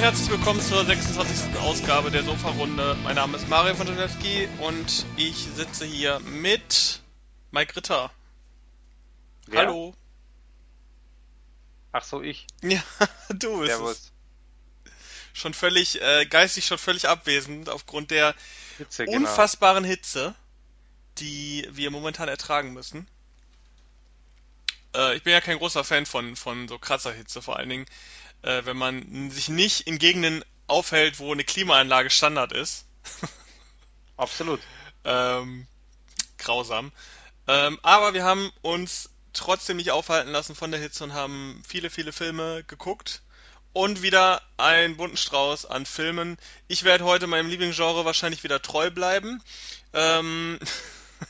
Herzlich willkommen zur 26. Ausgabe der Sofa-Runde. Mein Name ist Mario von Donetski und ich sitze hier mit Mike Ritter. Wer? Hallo. Ach so, ich. Ja, du bist es. Servus. Schon völlig, äh, geistig schon völlig abwesend aufgrund der Hitze, genau. unfassbaren Hitze, die wir momentan ertragen müssen. Äh, ich bin ja kein großer Fan von, von so krasser Hitze, vor allen Dingen, äh, wenn man sich nicht in Gegenden aufhält, wo eine Klimaanlage Standard ist. Absolut. Ähm, grausam. Ähm, aber wir haben uns trotzdem nicht aufhalten lassen von der Hitze und haben viele, viele Filme geguckt. Und wieder einen bunten Strauß an Filmen. Ich werde heute meinem Lieblingsgenre wahrscheinlich wieder treu bleiben. Ähm,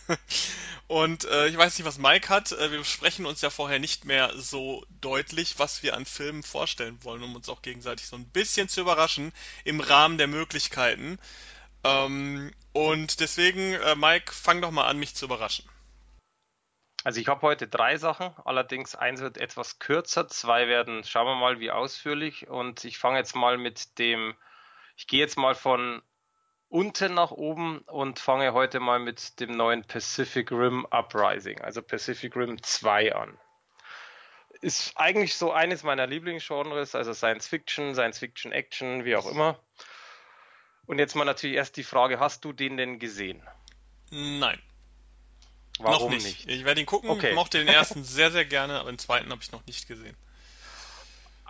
und äh, ich weiß nicht, was Mike hat. Äh, wir besprechen uns ja vorher nicht mehr so deutlich, was wir an Filmen vorstellen wollen, um uns auch gegenseitig so ein bisschen zu überraschen im Rahmen der Möglichkeiten. Ähm, und deswegen, äh, Mike, fang doch mal an, mich zu überraschen. Also ich habe heute drei Sachen, allerdings eins wird etwas kürzer, zwei werden, schauen wir mal, wie ausführlich. Und ich fange jetzt mal mit dem, ich gehe jetzt mal von unten nach oben und fange heute mal mit dem neuen Pacific Rim Uprising, also Pacific Rim 2 an. Ist eigentlich so eines meiner Lieblingsgenres, also Science Fiction, Science Fiction Action, wie auch immer. Und jetzt mal natürlich erst die Frage, hast du den denn gesehen? Nein, Warum noch nicht. Ich werde ihn gucken. Okay. Ich mochte den ersten sehr, sehr gerne, aber den zweiten habe ich noch nicht gesehen.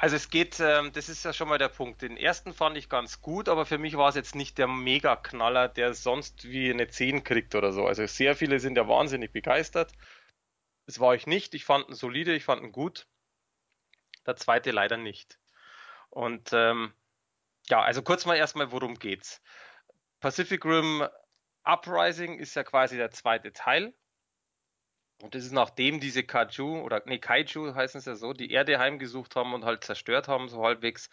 Also es geht, ähm, das ist ja schon mal der Punkt. Den ersten fand ich ganz gut, aber für mich war es jetzt nicht der Mega-Knaller, der sonst wie eine 10 kriegt oder so. Also sehr viele sind ja wahnsinnig begeistert. Das war ich nicht. Ich fand ihn solide, ich fand ihn gut. Der zweite leider nicht. Und ähm, ja, also kurz mal erstmal, worum geht's? Pacific Rim Uprising ist ja quasi der zweite Teil. Und das ist nachdem diese Kaiju oder nee, Kaiju heißen es ja so, die Erde heimgesucht haben und halt zerstört haben, so halbwegs.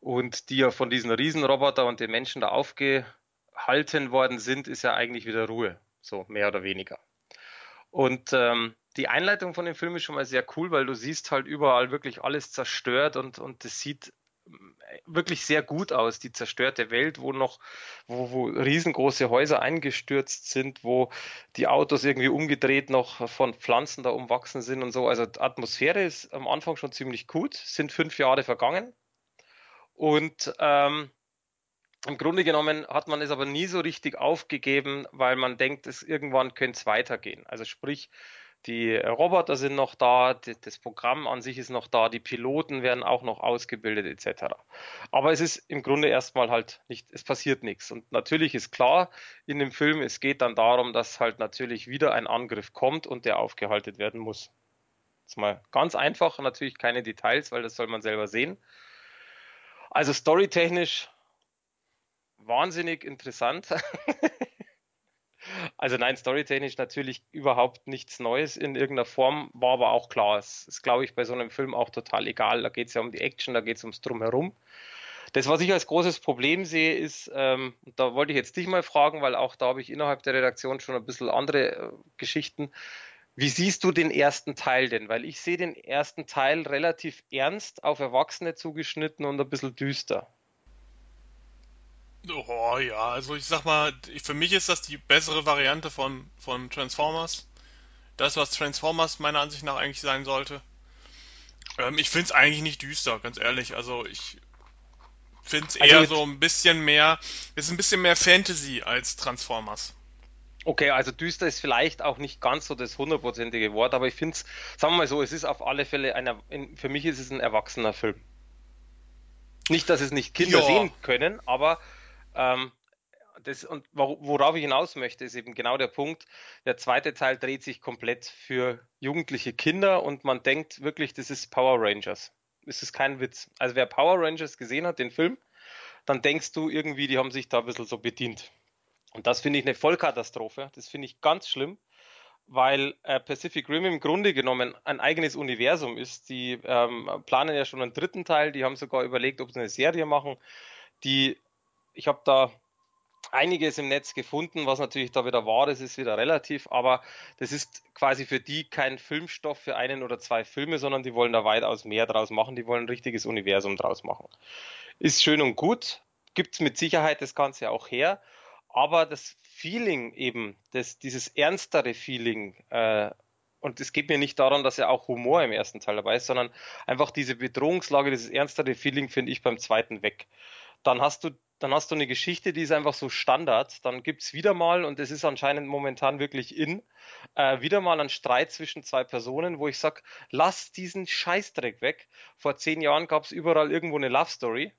Und die ja von diesen Riesenroboter und den Menschen da aufgehalten worden sind, ist ja eigentlich wieder Ruhe. So, mehr oder weniger. Und ähm, die Einleitung von dem Film ist schon mal sehr cool, weil du siehst halt überall wirklich alles zerstört und, und das sieht wirklich sehr gut aus, die zerstörte Welt, wo noch, wo, wo riesengroße Häuser eingestürzt sind, wo die Autos irgendwie umgedreht noch von Pflanzen da umwachsen sind und so. Also die Atmosphäre ist am Anfang schon ziemlich gut, sind fünf Jahre vergangen und ähm, im Grunde genommen hat man es aber nie so richtig aufgegeben, weil man denkt, es irgendwann könnte es weitergehen. Also sprich, die Roboter sind noch da, das Programm an sich ist noch da, die Piloten werden auch noch ausgebildet etc. Aber es ist im Grunde erstmal halt nicht, es passiert nichts. Und natürlich ist klar in dem Film, es geht dann darum, dass halt natürlich wieder ein Angriff kommt und der aufgehalten werden muss. Jetzt mal ganz einfach, natürlich keine Details, weil das soll man selber sehen. Also storytechnisch wahnsinnig interessant. Also nein, storytechnisch natürlich überhaupt nichts Neues in irgendeiner Form, war aber auch klar. Es ist, glaube ich, bei so einem Film auch total egal. Da geht es ja um die Action, da geht es ums Drumherum. Das, was ich als großes Problem sehe, ist, ähm, da wollte ich jetzt dich mal fragen, weil auch da habe ich innerhalb der Redaktion schon ein bisschen andere äh, Geschichten. Wie siehst du den ersten Teil denn? Weil ich sehe den ersten Teil relativ ernst auf Erwachsene zugeschnitten und ein bisschen düster. Oh ja, also ich sag mal, für mich ist das die bessere Variante von, von Transformers. Das, was Transformers meiner Ansicht nach eigentlich sein sollte. Ähm, ich find's eigentlich nicht düster, ganz ehrlich. Also ich find's Also eher jetzt, so ein bisschen mehr, ist ein bisschen mehr Fantasy als Transformers. okay, also düster ist vielleicht auch nicht ganz so das hundertprozentige Wort, aber ich finde es, sagen wir mal so, es ist auf alle Fälle ein, Er- in, für mich ist es ein erwachsener Film. Nicht, dass es nicht Kinder Ja, sehen können, aber ähm, das, und wo- worauf ich hinaus möchte, ist eben genau der Punkt. Der zweite Teil dreht sich komplett für jugendliche Kinder und man denkt wirklich, das ist Power Rangers. Es ist kein Witz. Also wer Power Rangers gesehen hat, den Film, dann denkst du irgendwie, die haben sich da ein bisschen so bedient. Und das finde ich eine Vollkatastrophe. Das finde ich ganz schlimm, weil äh, Pacific Rim im Grunde genommen ein eigenes Universum ist. Die ähm, planen ja schon einen dritten Teil, die haben sogar überlegt, ob sie eine Serie machen. Die, ich habe da einiges im Netz gefunden, was natürlich da wieder wahr ist, ist wieder relativ, aber das ist quasi für die kein Filmstoff für einen oder zwei Filme, sondern die wollen da weitaus mehr draus machen, die wollen ein richtiges Universum draus machen. Ist schön und gut, gibt's mit Sicherheit das Ganze auch her, aber das Feeling eben, das, dieses ernstere Feeling, äh, und es geht mir nicht daran, dass ja auch Humor im ersten Teil dabei ist, sondern einfach diese Bedrohungslage, dieses ernstere Feeling finde ich beim zweiten weg. Dann hast du dann hast du eine Geschichte, die ist einfach so Standard. Dann gibt's wieder mal, und das ist anscheinend momentan wirklich in, äh, wieder mal einen Streit zwischen zwei Personen, wo ich sag, lass diesen Scheißdreck weg. Vor zehn Jahren gab's überall irgendwo eine Love Story.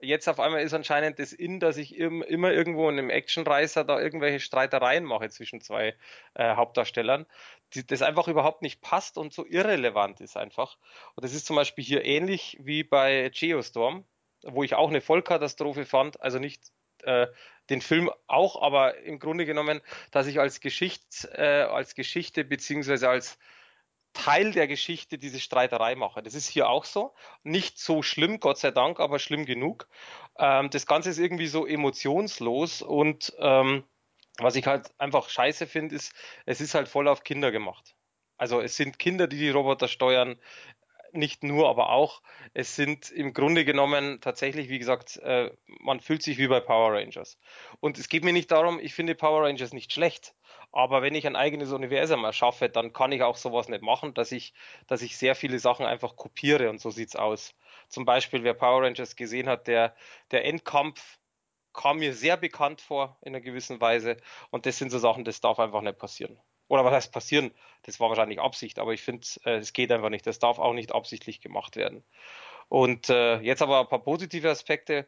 Jetzt auf einmal ist anscheinend das in, dass ich im, immer irgendwo in einem Actionreißer da irgendwelche Streitereien mache zwischen zwei äh, Hauptdarstellern, die, das einfach überhaupt nicht passt und so irrelevant ist einfach. Und das ist zum Beispiel hier ähnlich wie bei Geostorm wo ich auch eine Vollkatastrophe fand. Also nicht äh, den Film auch, aber im Grunde genommen, dass ich als Geschichte, äh, als Geschichte beziehungsweise als Teil der Geschichte diese Streiterei mache. Das ist hier auch so. Nicht so schlimm, Gott sei Dank, aber schlimm genug. Ähm, das Ganze ist irgendwie so emotionslos und ähm, was ich halt einfach scheiße finde, ist, es ist halt voll auf Kinder gemacht. Also es sind Kinder, die die Roboter steuern nicht nur, aber auch. Es sind im Grunde genommen tatsächlich, wie gesagt, äh, man fühlt sich wie bei Power Rangers. Und es geht mir nicht darum, ich finde Power Rangers nicht schlecht. Aber wenn ich ein eigenes Universum erschaffe, dann kann ich auch sowas nicht machen, dass ich, dass ich sehr viele Sachen einfach kopiere und so sieht's aus. Zum Beispiel, wer Power Rangers gesehen hat, der, der Endkampf kam mir sehr bekannt vor in einer gewissen Weise. Und das sind so Sachen, das darf einfach nicht passieren. Oder was heißt passieren? Das war wahrscheinlich Absicht, aber ich finde, äh, es geht einfach nicht. Das darf auch nicht absichtlich gemacht werden. Und äh, jetzt aber ein paar positive Aspekte.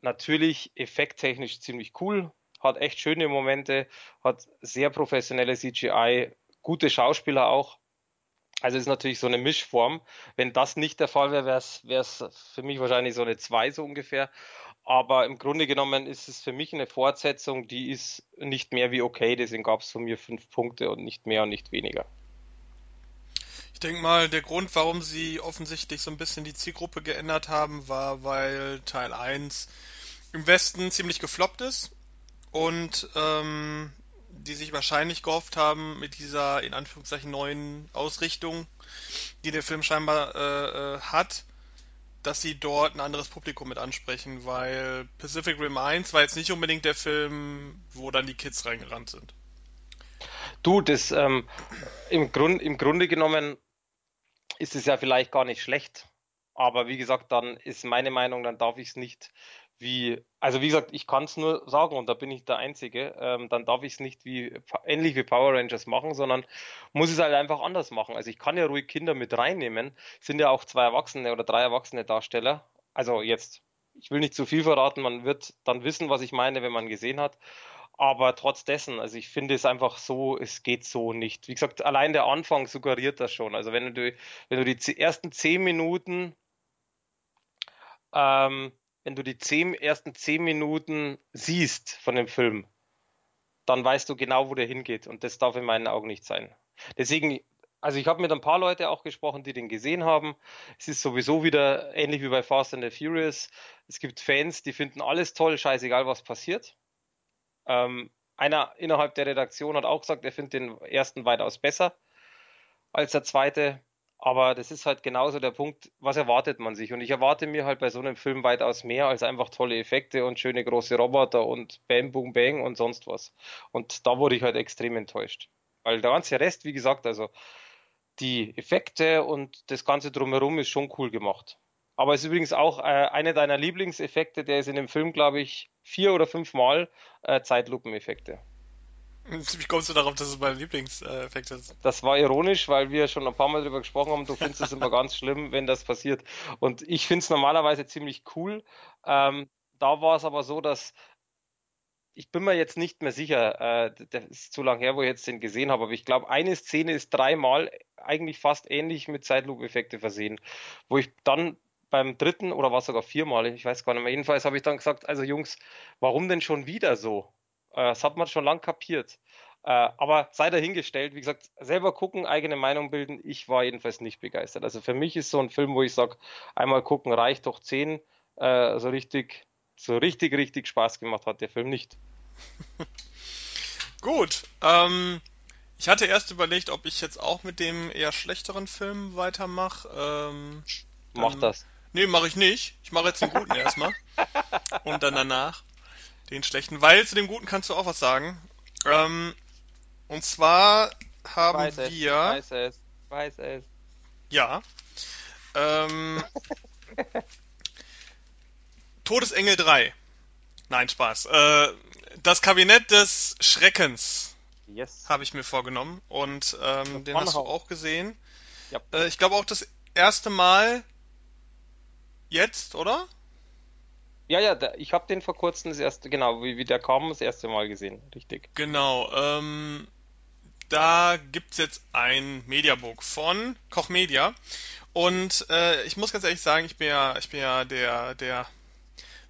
Natürlich effekttechnisch ziemlich cool, hat echt schöne Momente, hat sehr professionelle CGI, gute Schauspieler auch. Also ist natürlich so eine Mischform. Wenn das nicht der Fall wäre, wäre es für mich wahrscheinlich so eine 2 so ungefähr. Aber im Grunde genommen ist es für mich eine Fortsetzung, die ist nicht mehr wie okay. Deswegen gab es von mir fünf Punkte und nicht mehr und nicht weniger. Ich denke mal, der Grund, warum sie offensichtlich so ein bisschen die Zielgruppe geändert haben, war, weil Teil 1 im Westen ziemlich gefloppt ist und ähm, die sich wahrscheinlich gehofft haben, mit dieser in Anführungszeichen neuen Ausrichtung, die der Film scheinbar äh, äh hat, dass sie dort ein anderes Publikum mit ansprechen, weil Pacific Rim 1 war jetzt nicht unbedingt der Film, wo dann die Kids reingerannt sind. Du, das ähm, im, Grund, im Grunde genommen ist es ja vielleicht gar nicht schlecht. Aber wie gesagt, dann ist meine Meinung, dann darf ich es nicht wie, also wie gesagt, ich kann es nur sagen und da bin ich der Einzige, ähm, dann darf ich es nicht wie ähnlich wie Power Rangers machen, sondern muss es halt einfach anders machen. Also ich kann ja ruhig Kinder mit reinnehmen, sind ja auch zwei Erwachsene oder drei erwachsene Darsteller. Also jetzt, ich will nicht zu viel verraten, man wird dann wissen, was ich meine, wenn man gesehen hat. Aber trotz dessen, also ich finde es einfach so, es geht so nicht. Wie gesagt, allein der Anfang suggeriert das schon. Also wenn du, wenn du die ersten zehn Minuten ähm, wenn du die zehn, ersten zehn Minuten siehst von dem Film, dann weißt du genau, wo der hingeht. Und das darf in meinen Augen nicht sein. Deswegen, also ich habe mit ein paar Leuten auch gesprochen, die den gesehen haben. Es ist sowieso wieder ähnlich wie bei Fast and the Furious. Es gibt Fans, die finden alles toll, scheißegal, was passiert. Ähm, einer innerhalb der Redaktion hat auch gesagt, er findet den ersten weitaus besser als der zweite. Aber das ist halt genauso der Punkt, was erwartet man sich? Und ich erwarte mir halt bei so einem Film weitaus mehr als einfach tolle Effekte und schöne große Roboter und Bam, Boom, Bang und sonst was. Und da wurde ich halt extrem enttäuscht. Weil der ganze Rest, wie gesagt, also die Effekte und das Ganze drumherum ist schon cool gemacht. Aber es ist übrigens auch äh, eine deiner Lieblingseffekte, der ist in dem Film, glaube ich, vier oder fünf Mal äh, Zeitlupeneffekte. Wie kommst du darauf, dass es mein Lieblingseffekt ist? Das war ironisch, weil wir schon ein paar Mal darüber gesprochen haben. Du findest es immer ganz schlimm, wenn das passiert. Und ich finde es normalerweise ziemlich cool. Ähm, da war es aber so, dass ich bin mir jetzt nicht mehr sicher, äh, das ist zu lange her, wo ich jetzt den gesehen habe, aber ich glaube, eine Szene ist dreimal eigentlich fast ähnlich mit Zeitlupe-Effekte versehen, wo ich dann beim dritten oder war es sogar viermal, ich weiß gar nicht mehr, jedenfalls habe ich dann gesagt, also Jungs, warum denn schon wieder so? Äh, das hat man schon lang kapiert. Äh, aber sei dahingestellt, wie gesagt, selber gucken, eigene Meinung bilden. Ich war jedenfalls nicht begeistert. Also für mich ist so ein Film, wo ich sage, einmal gucken reicht doch zehn. Äh, so richtig, so richtig, richtig Spaß gemacht hat der Film nicht. Gut. Ähm, ich hatte erst überlegt, ob ich jetzt auch mit dem eher schlechteren Film weitermache. Ähm, Mach das. Nee, mache ich nicht. Ich mache jetzt den guten erstmal. Und dann danach den schlechten. Weil zu dem guten kannst du auch was sagen. Ähm, und zwar haben weiß es, wir. weiß es, weiß es. Ja. Ähm, Todesengel 3. Nein, Spaß. Äh, das Kabinett des Schreckens Yes. habe ich mir vorgenommen. Und ähm, den hast du auch gesehen. Ja. Äh, ich glaube auch das erste Mal jetzt, oder? Ja, ja, ich habe den vor kurzem das erste, genau, wie, wie der kam, das erste Mal gesehen. Richtig. Genau. Ähm, da gibt's jetzt ein Mediabook von Koch Media. Und äh, ich muss ganz ehrlich sagen, ich bin ja, ich bin ja der, der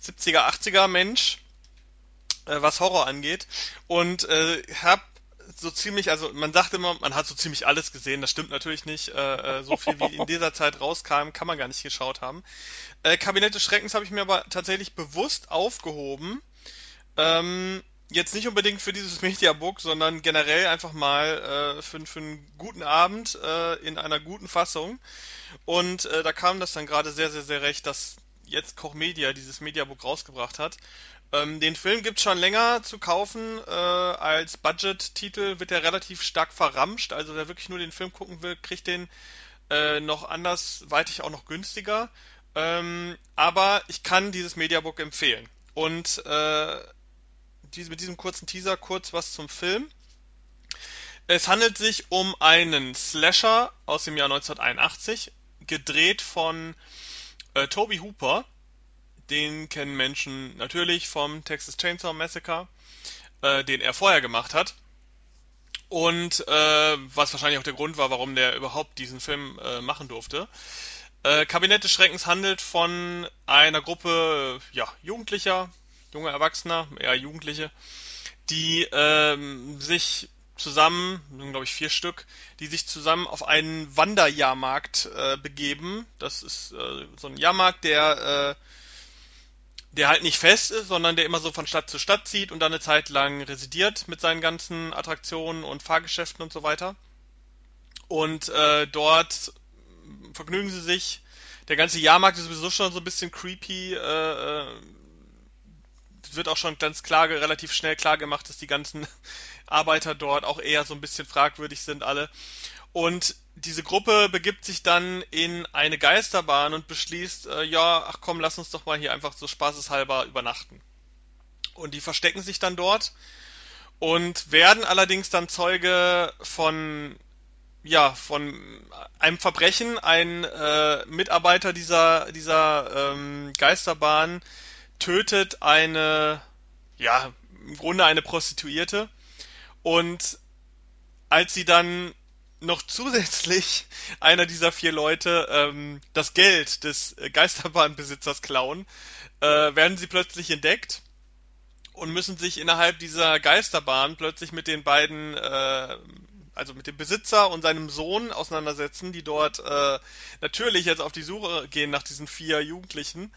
70er, 80er Mensch. äh, was Horror angeht. Und äh, hab so ziemlich, also man sagt immer, man hat so ziemlich alles gesehen. Das stimmt natürlich nicht. Äh, äh, so viel wie in dieser Zeit rauskam, kann man gar nicht geschaut haben. Äh, Kabinett des Schreckens habe ich mir aber tatsächlich bewusst aufgehoben. Ähm, jetzt nicht unbedingt für dieses Mediabook, sondern generell einfach mal äh, für, für einen guten Abend äh, in einer guten Fassung. Und äh, da kam das dann gerade sehr, sehr, sehr recht, dass jetzt Koch Media dieses Mediabook rausgebracht hat. Ähm, den Film gibt's schon länger zu kaufen. Äh, als Budget-Titel wird er relativ stark verramscht. Also wer wirklich nur den Film gucken will, kriegt den äh, noch andersweitig auch noch günstiger. Ähm, aber ich kann dieses Mediabook empfehlen. Und äh, diese, mit diesem kurzen Teaser kurz was zum Film. Es handelt sich um einen Slasher aus dem Jahr 1981, gedreht von äh, Toby Hooper. Den kennen Menschen natürlich vom Texas Chainsaw Massacre, äh, den er vorher gemacht hat. Und äh, was wahrscheinlich auch der Grund war, warum der überhaupt diesen Film äh, machen durfte. Äh, Kabinett des Schreckens handelt von einer Gruppe ja, Jugendlicher, junge Erwachsener, eher Jugendliche, die ähm, sich zusammen, glaube ich vier Stück, die sich zusammen auf einen Wanderjahrmarkt äh, begeben. Das ist äh, so ein Jahrmarkt, der äh, der halt nicht fest ist, sondern der immer so von Stadt zu Stadt zieht und dann eine Zeit lang residiert mit seinen ganzen Attraktionen und Fahrgeschäften und so weiter. Und äh, dort vergnügen sie sich. Der ganze Jahrmarkt ist sowieso schon so ein bisschen creepy. Äh, äh, wird auch schon ganz klar, relativ schnell klar gemacht, dass die ganzen Arbeiter dort auch eher so ein bisschen fragwürdig sind alle. Und diese Gruppe begibt sich dann in eine Geisterbahn und beschließt, äh, ja, ach komm, lass uns doch mal hier einfach so spaßeshalber übernachten. Und die verstecken sich dann dort und werden allerdings dann Zeuge von, ja, von einem Verbrechen. Ein äh, Mitarbeiter dieser, dieser ähm, Geisterbahn tötet eine, ja, im Grunde eine Prostituierte. Und als sie dann noch zusätzlich einer dieser vier Leute ähm, das Geld des äh, Geisterbahnbesitzers klauen, äh, werden sie plötzlich entdeckt und müssen sich innerhalb dieser Geisterbahn plötzlich mit den beiden, äh, also mit dem Besitzer und seinem Sohn auseinandersetzen, die dort äh, natürlich jetzt auf die Suche gehen nach diesen vier Jugendlichen.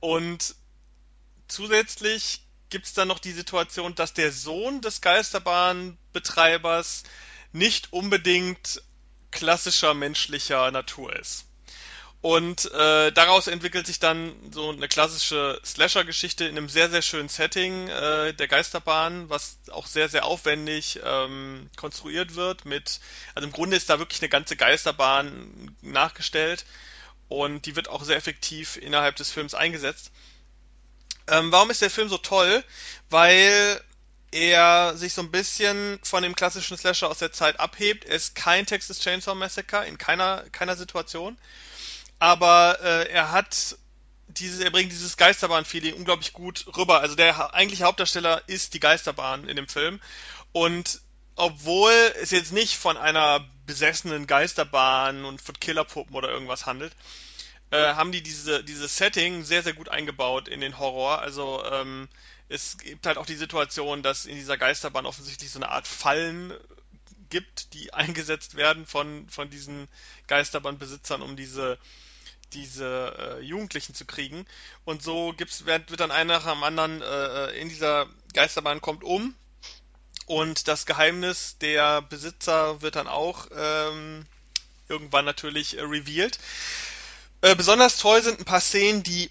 Und zusätzlich gibt es dann noch die Situation, dass der Sohn des Geisterbahnbetreibers nicht unbedingt klassischer menschlicher Natur ist. Und äh, daraus entwickelt sich dann so eine klassische Slasher-Geschichte in einem sehr, sehr schönen Setting äh, der Geisterbahn, was auch sehr, sehr aufwendig ähm, konstruiert wird. Mit, also im Grunde ist da wirklich eine ganze Geisterbahn nachgestellt und die wird auch sehr effektiv innerhalb des Films eingesetzt. Ähm, warum ist der Film so toll? Weil er sich so ein bisschen von dem klassischen Slasher aus der Zeit abhebt. Er ist kein Texas Chainsaw Massacre in keiner, keiner Situation. Aber äh, er hat dieses, er bringt dieses Geisterbahn-Feeling unglaublich gut rüber. Also der eigentliche Hauptdarsteller ist die Geisterbahn in dem Film. Und obwohl es jetzt nicht von einer besessenen Geisterbahn und von Killerpuppen oder irgendwas handelt, äh, haben die diese, dieses Setting sehr, sehr gut eingebaut in den Horror. Also ähm, es gibt halt auch die Situation, dass in dieser Geisterbahn offensichtlich so eine Art Fallen gibt, die eingesetzt werden von, von diesen Geisterbahnbesitzern, um diese, diese äh, Jugendlichen zu kriegen. Und so gibt's, wird, wird dann einer nach dem anderen äh, in dieser Geisterbahn kommt um und das Geheimnis der Besitzer wird dann auch ähm, irgendwann natürlich äh, revealed. Äh, besonders toll sind ein paar Szenen, die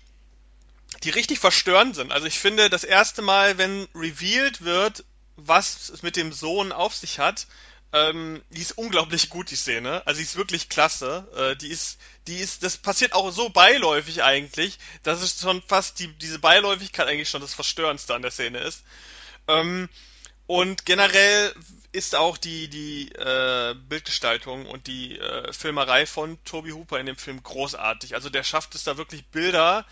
die richtig verstörend sind. Also ich finde, das erste Mal, wenn revealed wird, was es mit dem Sohn auf sich hat, ähm, die ist unglaublich gut, die Szene. Also die ist wirklich klasse. Äh, die ist, die ist, das passiert auch so beiläufig eigentlich, dass es schon fast die, diese Beiläufigkeit eigentlich schon das Verstörendste an der Szene ist. Ähm, und generell ist auch die, die äh, Bildgestaltung und die äh, Filmerei von Toby Hooper in dem Film großartig. Also der schafft es da wirklich Bilder,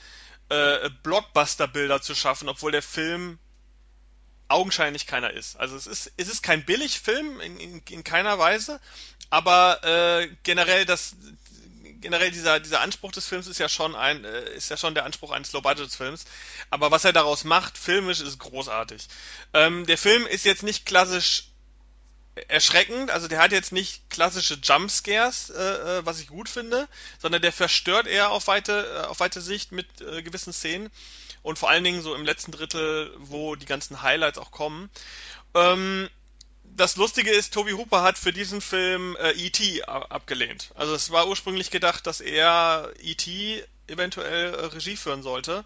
äh, Blockbuster-Bilder zu schaffen, obwohl der Film augenscheinlich keiner ist. Also es ist, es ist kein Billigfilm in, in, in keiner Weise, aber äh, generell das generell dieser dieser Anspruch des Films ist ja schon ein äh, ist ja schon der Anspruch eines Low Budget Films, aber was er daraus macht filmisch ist großartig. Ähm, der Film ist jetzt nicht klassisch erschreckend, also der hat jetzt nicht klassische Jumpscares, äh, äh, was ich gut finde, sondern der verstört eher auf weite äh, auf weite Sicht mit äh, gewissen Szenen und vor allen Dingen so im letzten Drittel, wo die ganzen Highlights auch kommen. Ähm, das Lustige ist, Toby Hooper hat für diesen Film äh, E.T. abgelehnt. Also es war ursprünglich gedacht, dass er E.T. eventuell äh, Regie führen sollte.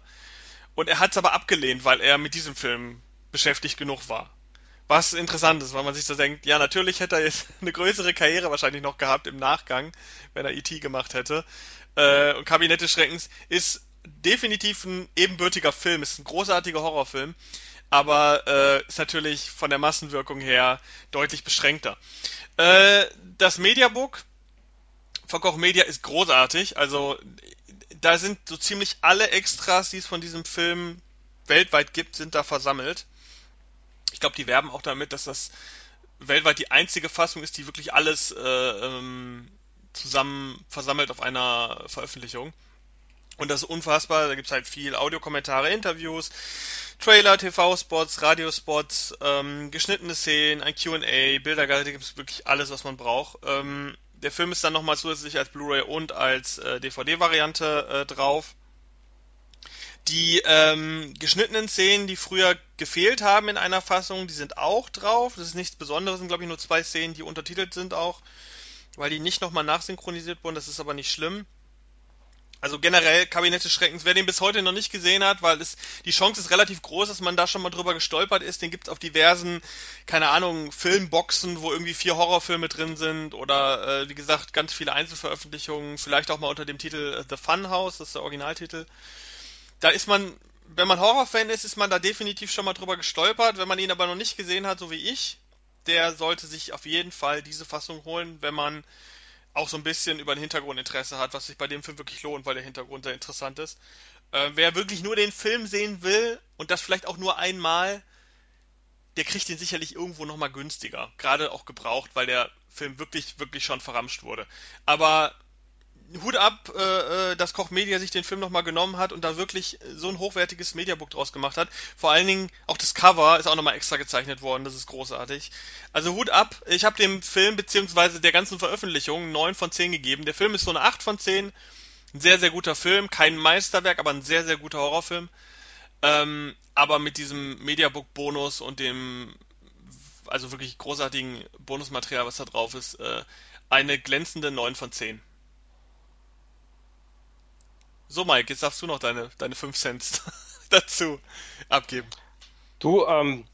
Und er hat es aber abgelehnt, weil er mit diesem Film beschäftigt genug war. Was interessant ist, weil man sich so denkt, ja, natürlich hätte er jetzt eine größere Karriere wahrscheinlich noch gehabt im Nachgang, wenn er E.T. gemacht hätte. Äh, und Kabinett des Schreckens ist definitiv ein ebenbürtiger Film, ist ein großartiger Horrorfilm, aber äh, ist natürlich von der Massenwirkung her deutlich beschränkter. Äh, das Mediabook von Koch Media ist großartig, also da sind so ziemlich alle Extras, die es von diesem Film weltweit gibt, sind da versammelt. Ich glaube, die werben auch damit, dass das weltweit die einzige Fassung ist, die wirklich alles äh, ähm, zusammen versammelt auf einer Veröffentlichung. Und das ist unfassbar, da gibt's halt viel Audiokommentare, Interviews, Trailer, TV-Spots, Radiospots, ähm, geschnittene Szenen, ein Q&A, Bilderguide, da gibt's wirklich alles, was man braucht. Ähm, der Film ist dann nochmal zusätzlich als Blu-ray und als äh, DVD-Variante äh, drauf. Die ähm, geschnittenen Szenen, die früher gefehlt haben in einer Fassung, die sind auch drauf. Das ist nichts Besonderes, sind glaube ich nur zwei Szenen, die untertitelt sind auch, weil die nicht nochmal nachsynchronisiert wurden. Das ist aber nicht schlimm. Also generell Kabinett Schreckens, wer den bis heute noch nicht gesehen hat, weil es, die Chance ist relativ groß, dass man da schon mal drüber gestolpert ist, den gibt's auf diversen, keine Ahnung, Filmboxen, wo irgendwie vier Horrorfilme drin sind oder äh, wie gesagt ganz viele Einzelveröffentlichungen, vielleicht auch mal unter dem Titel The Fun House, das ist der Originaltitel. Da ist man, wenn man Horrorfan ist, ist man da definitiv schon mal drüber gestolpert. Wenn man ihn aber noch nicht gesehen hat, so wie ich, der sollte sich auf jeden Fall diese Fassung holen, wenn man auch so ein bisschen über den Hintergrund Interesse hat, was sich bei dem Film wirklich lohnt, weil der Hintergrund sehr interessant ist. Äh, wer wirklich nur den Film sehen will und das vielleicht auch nur einmal, der kriegt den sicherlich irgendwo nochmal günstiger. Gerade auch gebraucht, weil der Film wirklich, wirklich schon verramscht wurde. Aber Hut ab, äh, äh, dass Koch Media sich den Film nochmal genommen hat und da wirklich so ein hochwertiges Mediabook draus gemacht hat. Vor allen Dingen auch das Cover ist auch nochmal extra gezeichnet worden, das ist großartig. Also Hut ab, ich habe dem Film beziehungsweise der ganzen Veröffentlichung 9 von 10 gegeben. Der Film ist so eine 8 von 10. Ein sehr, sehr guter Film, kein Meisterwerk, aber ein sehr, sehr guter Horrorfilm. Ähm, aber mit diesem Mediabook-Bonus und dem also wirklich großartigen Bonusmaterial, was da drauf ist, äh, eine glänzende 9 von 10. So, Mike, jetzt darfst du noch deine, deine 5 Cent dazu abgeben. Du, ähm,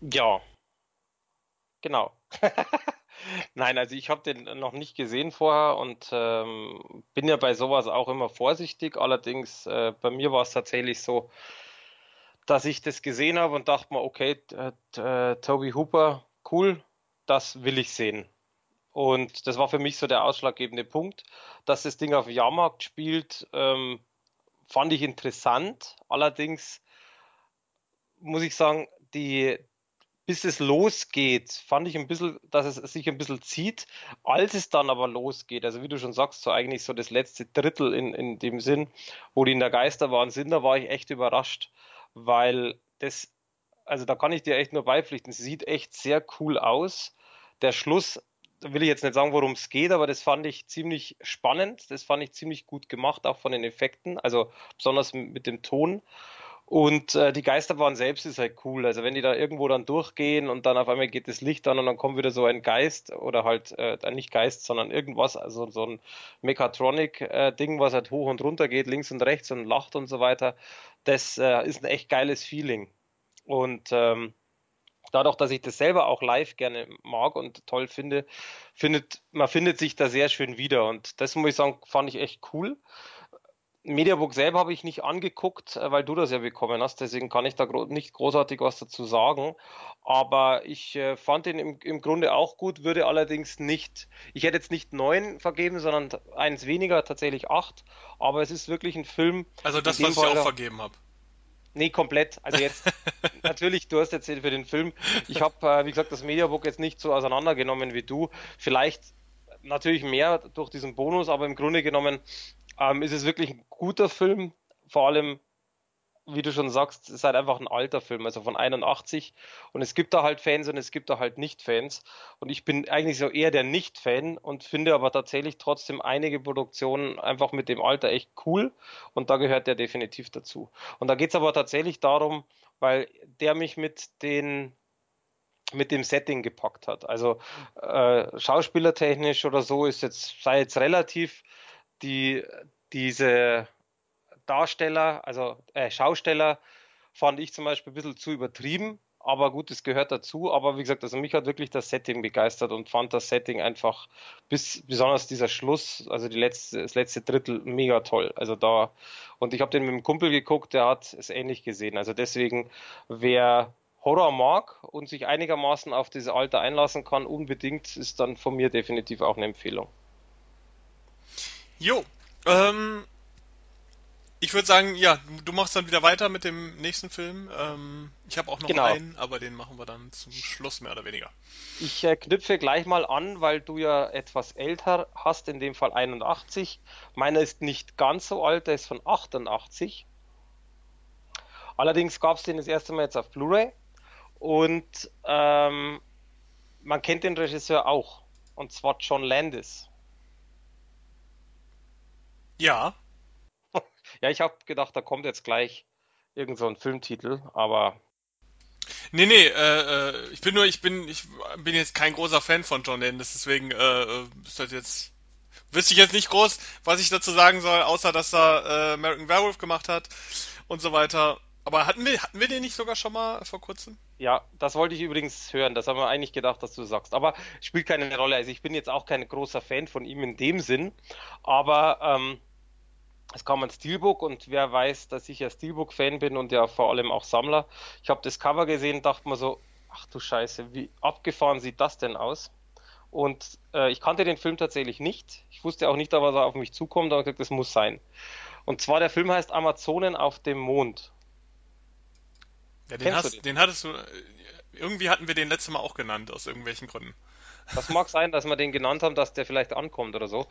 ja, genau. Nein, also ich habe den noch nicht gesehen vorher und ähm, bin ja bei sowas auch immer vorsichtig. Allerdings, äh, bei mir war es tatsächlich so, dass ich das gesehen habe und dachte mir, okay, äh, Toby Hooper, cool, das will ich sehen. Und das war für mich so der ausschlaggebende Punkt. Dass das Ding auf Jahrmarkt spielt, ähm, fand ich interessant. Allerdings muss ich sagen, die, bis es losgeht, fand ich ein bisschen, dass es sich ein bisschen zieht. Als es dann aber losgeht, also wie du schon sagst, so eigentlich so das letzte Drittel in, in dem Sinn, wo die in der Geisterbahn sind, da war ich echt überrascht, weil das, also da kann ich dir echt nur beipflichten, es sieht echt sehr cool aus. Der Schluss will ich jetzt nicht sagen, worum es geht, aber das fand ich ziemlich spannend. Das fand ich ziemlich gut gemacht, auch von den Effekten, also besonders mit dem Ton. Und äh, die Geisterbahn selbst ist halt cool. Also wenn die da irgendwo dann durchgehen und dann auf einmal geht das Licht an und dann kommt wieder so ein Geist oder halt äh, nicht Geist, sondern irgendwas, also so ein Mechatronic-Ding, äh, was halt hoch und runter geht, links und rechts und lacht und so weiter. Das äh, ist ein echt geiles Feeling. Und ähm, dadurch, dass ich das selber auch live gerne mag und toll finde, findet man findet sich da sehr schön wieder. Und das muss ich sagen, fand ich echt cool. Mediabook selber habe ich nicht angeguckt, äh, weil du das ja bekommen hast, deswegen kann ich da nicht großartig was dazu sagen. Aber ich äh, fand ihn im, im Grunde auch gut, würde allerdings nicht, ich hätte jetzt nicht neun vergeben, sondern eins weniger, tatsächlich acht. Aber es ist wirklich ein Film. Also das, was Fall, ich auch vergeben habe. Nee, komplett. Also jetzt, natürlich, du hast jetzt für den Film, ich habe, äh, wie gesagt, das Mediabook jetzt nicht so auseinandergenommen wie du. Vielleicht natürlich mehr durch diesen Bonus, aber im Grunde genommen ähm, ist es wirklich ein guter Film. Vor allem, wie du schon sagst, ist halt einfach ein alter Film, also von 81. Und es gibt da halt Fans und es gibt da halt Nicht-Fans. Und ich bin eigentlich so eher der Nicht-Fan und finde aber tatsächlich trotzdem einige Produktionen einfach mit dem Alter echt cool. Und da gehört der definitiv dazu. Und da geht es aber tatsächlich darum, weil der mich mit den mit dem Setting gepackt hat. Also äh, schauspielertechnisch oder so ist jetzt sei jetzt relativ die, diese Darsteller, also äh, Schausteller, fand ich zum Beispiel ein bisschen zu übertrieben. Aber gut, es gehört dazu. Aber wie gesagt, also mich hat wirklich das Setting begeistert und fand das Setting einfach bis besonders dieser Schluss, also die letzte, das letzte Drittel mega toll. Also da und ich habe den mit dem Kumpel geguckt, der hat es ähnlich gesehen. Also deswegen, wer Horror mag und sich einigermaßen auf dieses Alter einlassen kann, unbedingt ist dann von mir definitiv auch eine Empfehlung. Jo, ähm, ich würde sagen, ja, du machst dann wieder weiter mit dem nächsten Film. Ähm, ich habe auch noch genau. einen, aber den machen wir dann zum Schluss mehr oder weniger. Ich äh, knüpfe gleich mal an, weil du ja etwas älter hast, in dem Fall 81. Meiner ist nicht ganz so alt, der ist von 88. Allerdings gab es den das erste Mal jetzt auf Blu-ray und ähm, man kennt den Regisseur auch, und zwar John Landis. Ja. Ja, ich habe gedacht, da kommt jetzt gleich irgend so ein Filmtitel, aber. Nee, nee, äh, äh, ich bin nur, ich bin, ich bin jetzt kein großer Fan von John Landis, deswegen äh, äh, ist das jetzt. Wüsste ich jetzt nicht groß, was ich dazu sagen soll, außer dass er äh, American Werewolf gemacht hat und so weiter. Aber hatten wir, hatten wir den nicht sogar schon mal vor kurzem? Ja, das wollte ich übrigens hören. Das haben wir eigentlich gedacht, dass du sagst. Aber spielt keine Rolle. Also ich bin jetzt auch kein großer Fan von ihm in dem Sinn. Aber ähm, es kam ein Steelbook und wer weiß, dass ich ja Steelbook-Fan bin und ja vor allem auch Sammler. Ich habe das Cover gesehen, dachte mir so, ach du Scheiße, wie abgefahren sieht das denn aus? Und äh, ich kannte den Film tatsächlich nicht. Ich wusste auch nicht, was er auf mich zukommt, aber gesagt, das muss sein. Und zwar der Film heißt Amazonen auf dem Mond. Ja, den, hast, den? den hattest du. Äh, irgendwie hatten wir den letztes Mal auch genannt, aus irgendwelchen Gründen. Das mag sein, dass wir den genannt haben, dass der vielleicht ankommt oder so.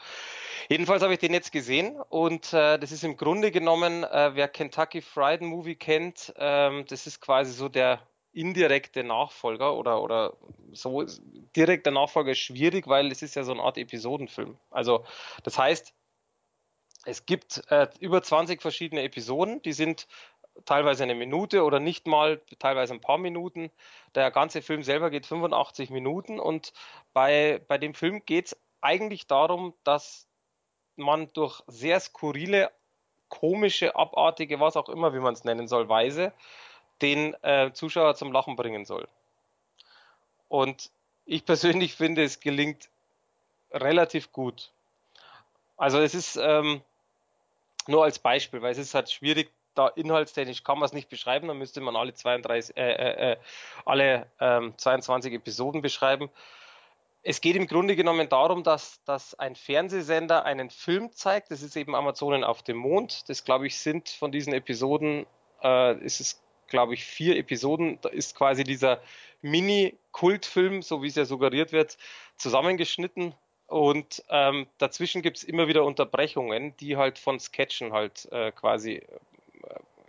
Jedenfalls habe ich den jetzt gesehen und äh, das ist im Grunde genommen, äh, wer Kentucky Fried Movie kennt, ähm, das ist quasi so der indirekte Nachfolger oder, oder so direkter Nachfolger ist schwierig, weil es ist ja so eine Art Episodenfilm. Also das heißt, es gibt äh, über 20 verschiedene Episoden, die sind teilweise eine Minute oder nicht mal, teilweise ein paar Minuten. Der ganze Film selber geht 85 Minuten und bei, bei dem Film geht es eigentlich darum, dass man durch sehr skurrile, komische, abartige, was auch immer, wie man es nennen soll, Weise, den äh, Zuschauer zum Lachen bringen soll. Und ich persönlich finde, es gelingt relativ gut. Also es ist ähm, nur als Beispiel, weil es ist halt schwierig, da inhaltstechnisch kann man es nicht beschreiben, dann müsste man alle 32, äh, äh, äh, alle ähm, 22 Episoden beschreiben. Es geht im Grunde genommen darum, dass, dass ein Fernsehsender einen Film zeigt. Das ist eben Amazonen auf dem Mond. Das, glaube ich, sind von diesen Episoden, äh, ist es, glaube ich, vier Episoden. Da ist quasi dieser Mini-Kultfilm, so wie es ja suggeriert wird, zusammengeschnitten. Und ähm, dazwischen gibt es immer wieder Unterbrechungen, die halt von Sketchen halt äh, quasi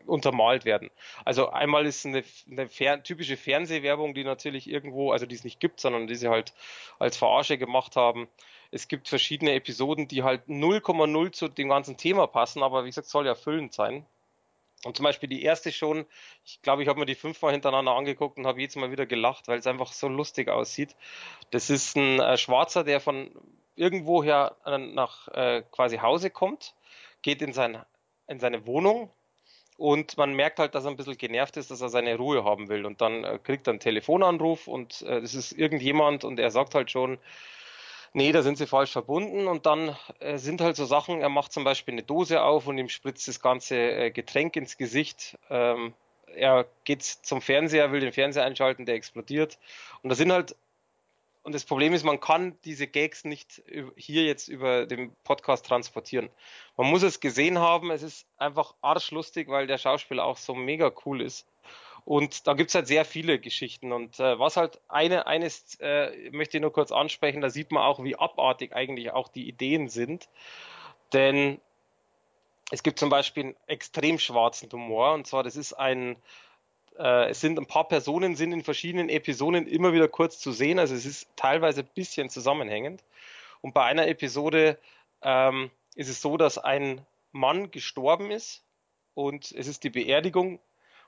untermalt werden. Also einmal ist eine, eine fer typische Fernsehwerbung, die natürlich irgendwo, also die es nicht gibt, sondern die sie halt als Verarsche gemacht haben. Es gibt verschiedene Episoden, die halt 0,0 zu dem ganzen Thema passen, aber wie gesagt, soll ja füllend sein. Und zum Beispiel die erste schon, ich glaube, ich habe mir die fünfmal hintereinander angeguckt und habe jedes Mal wieder gelacht, weil es einfach so lustig aussieht. Das ist ein äh, Schwarzer, der von irgendwoher äh, nach äh, quasi Hause kommt, geht in, sein, in seine Wohnung und man merkt halt, dass er ein bisschen genervt ist, dass er seine Ruhe haben will. Und dann äh, kriegt er einen Telefonanruf und äh, das ist irgendjemand und er sagt halt schon, nee, da sind sie falsch verbunden. Und dann äh, sind halt so Sachen, er macht zum Beispiel eine Dose auf und ihm spritzt das ganze äh, Getränk ins Gesicht. Ähm, er geht zum Fernseher, will den Fernseher einschalten, der explodiert. Und da sind halt und das Problem ist, man kann diese Gags nicht hier jetzt über den Podcast transportieren. Man muss es gesehen haben. Es ist einfach arschlustig, weil der Schauspieler auch so mega cool ist. Und da gibt's halt sehr viele Geschichten. Und äh, was halt eine, eines äh, möchte ich nur kurz ansprechen, da sieht man auch, wie abartig eigentlich auch die Ideen sind. Denn es gibt zum Beispiel einen extrem schwarzen Humor. Und zwar, das ist ein äh, es sind ein paar Personen sind in verschiedenen Episoden immer wieder kurz zu sehen, also es ist teilweise ein bisschen zusammenhängend. Und bei einer Episode ähm, ist es so, dass ein Mann gestorben ist und es ist die Beerdigung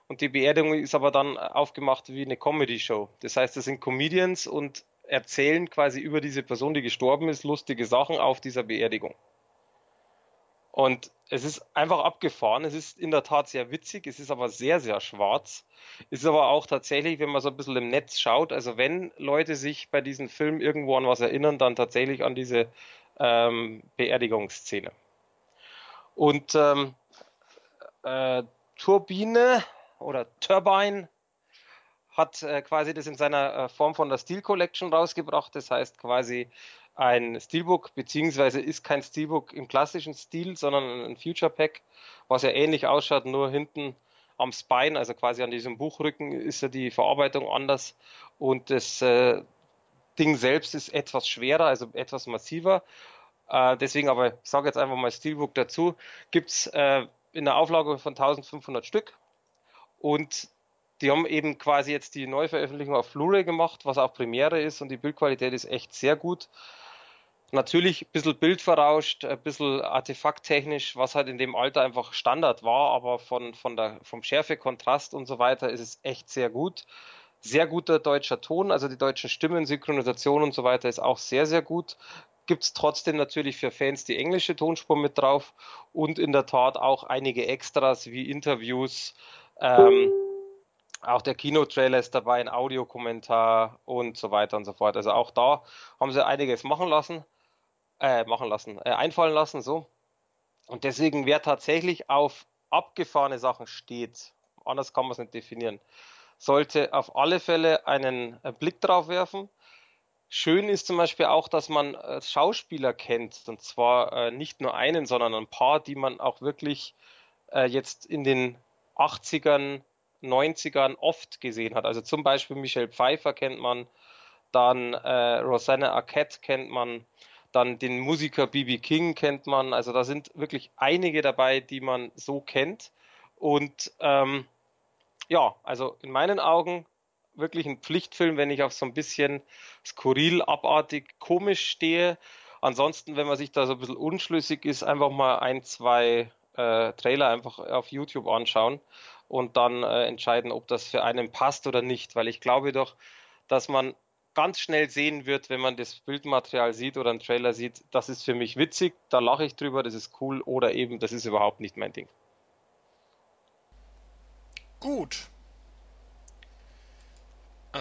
und die Beerdigung ist aber dann aufgemacht wie eine Comedy-Show. Das heißt, es sind Comedians und erzählen quasi über diese Person, die gestorben ist, lustige Sachen auf dieser Beerdigung. Und es ist einfach abgefahren. Es ist in der Tat sehr witzig. Es ist aber sehr, sehr schwarz. Es ist aber auch tatsächlich, wenn man so ein bisschen im Netz schaut, also wenn Leute sich bei diesem Film irgendwo an was erinnern, dann tatsächlich an diese ähm, Beerdigungsszene. Und ähm, äh, Turbine oder Turbine hat äh, quasi das in seiner äh, Form von der Steel Collection rausgebracht. Das heißt quasi ein Steelbook, beziehungsweise ist kein Steelbook im klassischen Stil, sondern ein Future Pack, was ja ähnlich ausschaut, nur hinten am Spine, also quasi an diesem Buchrücken, ist ja die Verarbeitung anders. Und das äh, Ding selbst ist etwas schwerer, also etwas massiver. Äh, deswegen aber, ich sage jetzt einfach mal Steelbook dazu, gibt's äh, in der Auflage von 1500 Stück. Und die haben eben quasi jetzt die Neuveröffentlichung auf Blu-ray gemacht, was auch Premiere ist und die Bildqualität ist echt sehr gut. Natürlich ein bisschen bildverrauscht, ein bisschen artefakttechnisch, was halt in dem Alter einfach Standard war, aber von, von der, vom Schärfe, Kontrast und so weiter ist es echt sehr gut. Sehr guter deutscher Ton, also die deutschen Stimmen, Synchronisation und so weiter ist auch sehr, sehr gut. Gibt es trotzdem natürlich für Fans die englische Tonspur mit drauf und in der Tat auch einige Extras wie Interviews. Ähm, auch der Kinotrailer ist dabei, ein Audiokommentar und so weiter und so fort. Also auch da haben sie einiges machen lassen äh, machen lassen, äh, einfallen lassen, so. Und deswegen, wer tatsächlich auf abgefahrene Sachen steht, anders kann man es nicht definieren, sollte auf alle Fälle einen äh, Blick drauf werfen. Schön ist zum Beispiel auch, dass man äh, Schauspieler kennt, und zwar äh, nicht nur einen, sondern ein paar, die man auch wirklich jetzt in den 80ern, 90ern oft gesehen hat. Also zum Beispiel Michelle Pfeiffer kennt man, dann äh, Rosanna Arquette kennt man, dann den Musiker BB King kennt man. Also da sind wirklich einige dabei, die man so kennt. Und ähm, ja, also in meinen Augen wirklich ein Pflichtfilm, wenn ich auf so ein bisschen skurril, abartig, komisch stehe. Ansonsten, wenn man sich da so ein bisschen unschlüssig ist, einfach mal ein, zwei äh, Trailer einfach auf YouTube anschauen und dann äh, entscheiden, ob das für einen passt oder nicht. Weil ich glaube doch, dass man ganz schnell sehen wird, wenn man das Bildmaterial sieht oder einen Trailer sieht, das ist für mich witzig, da lache ich drüber, das ist cool oder eben, das ist überhaupt nicht mein Ding. Gut. Äh,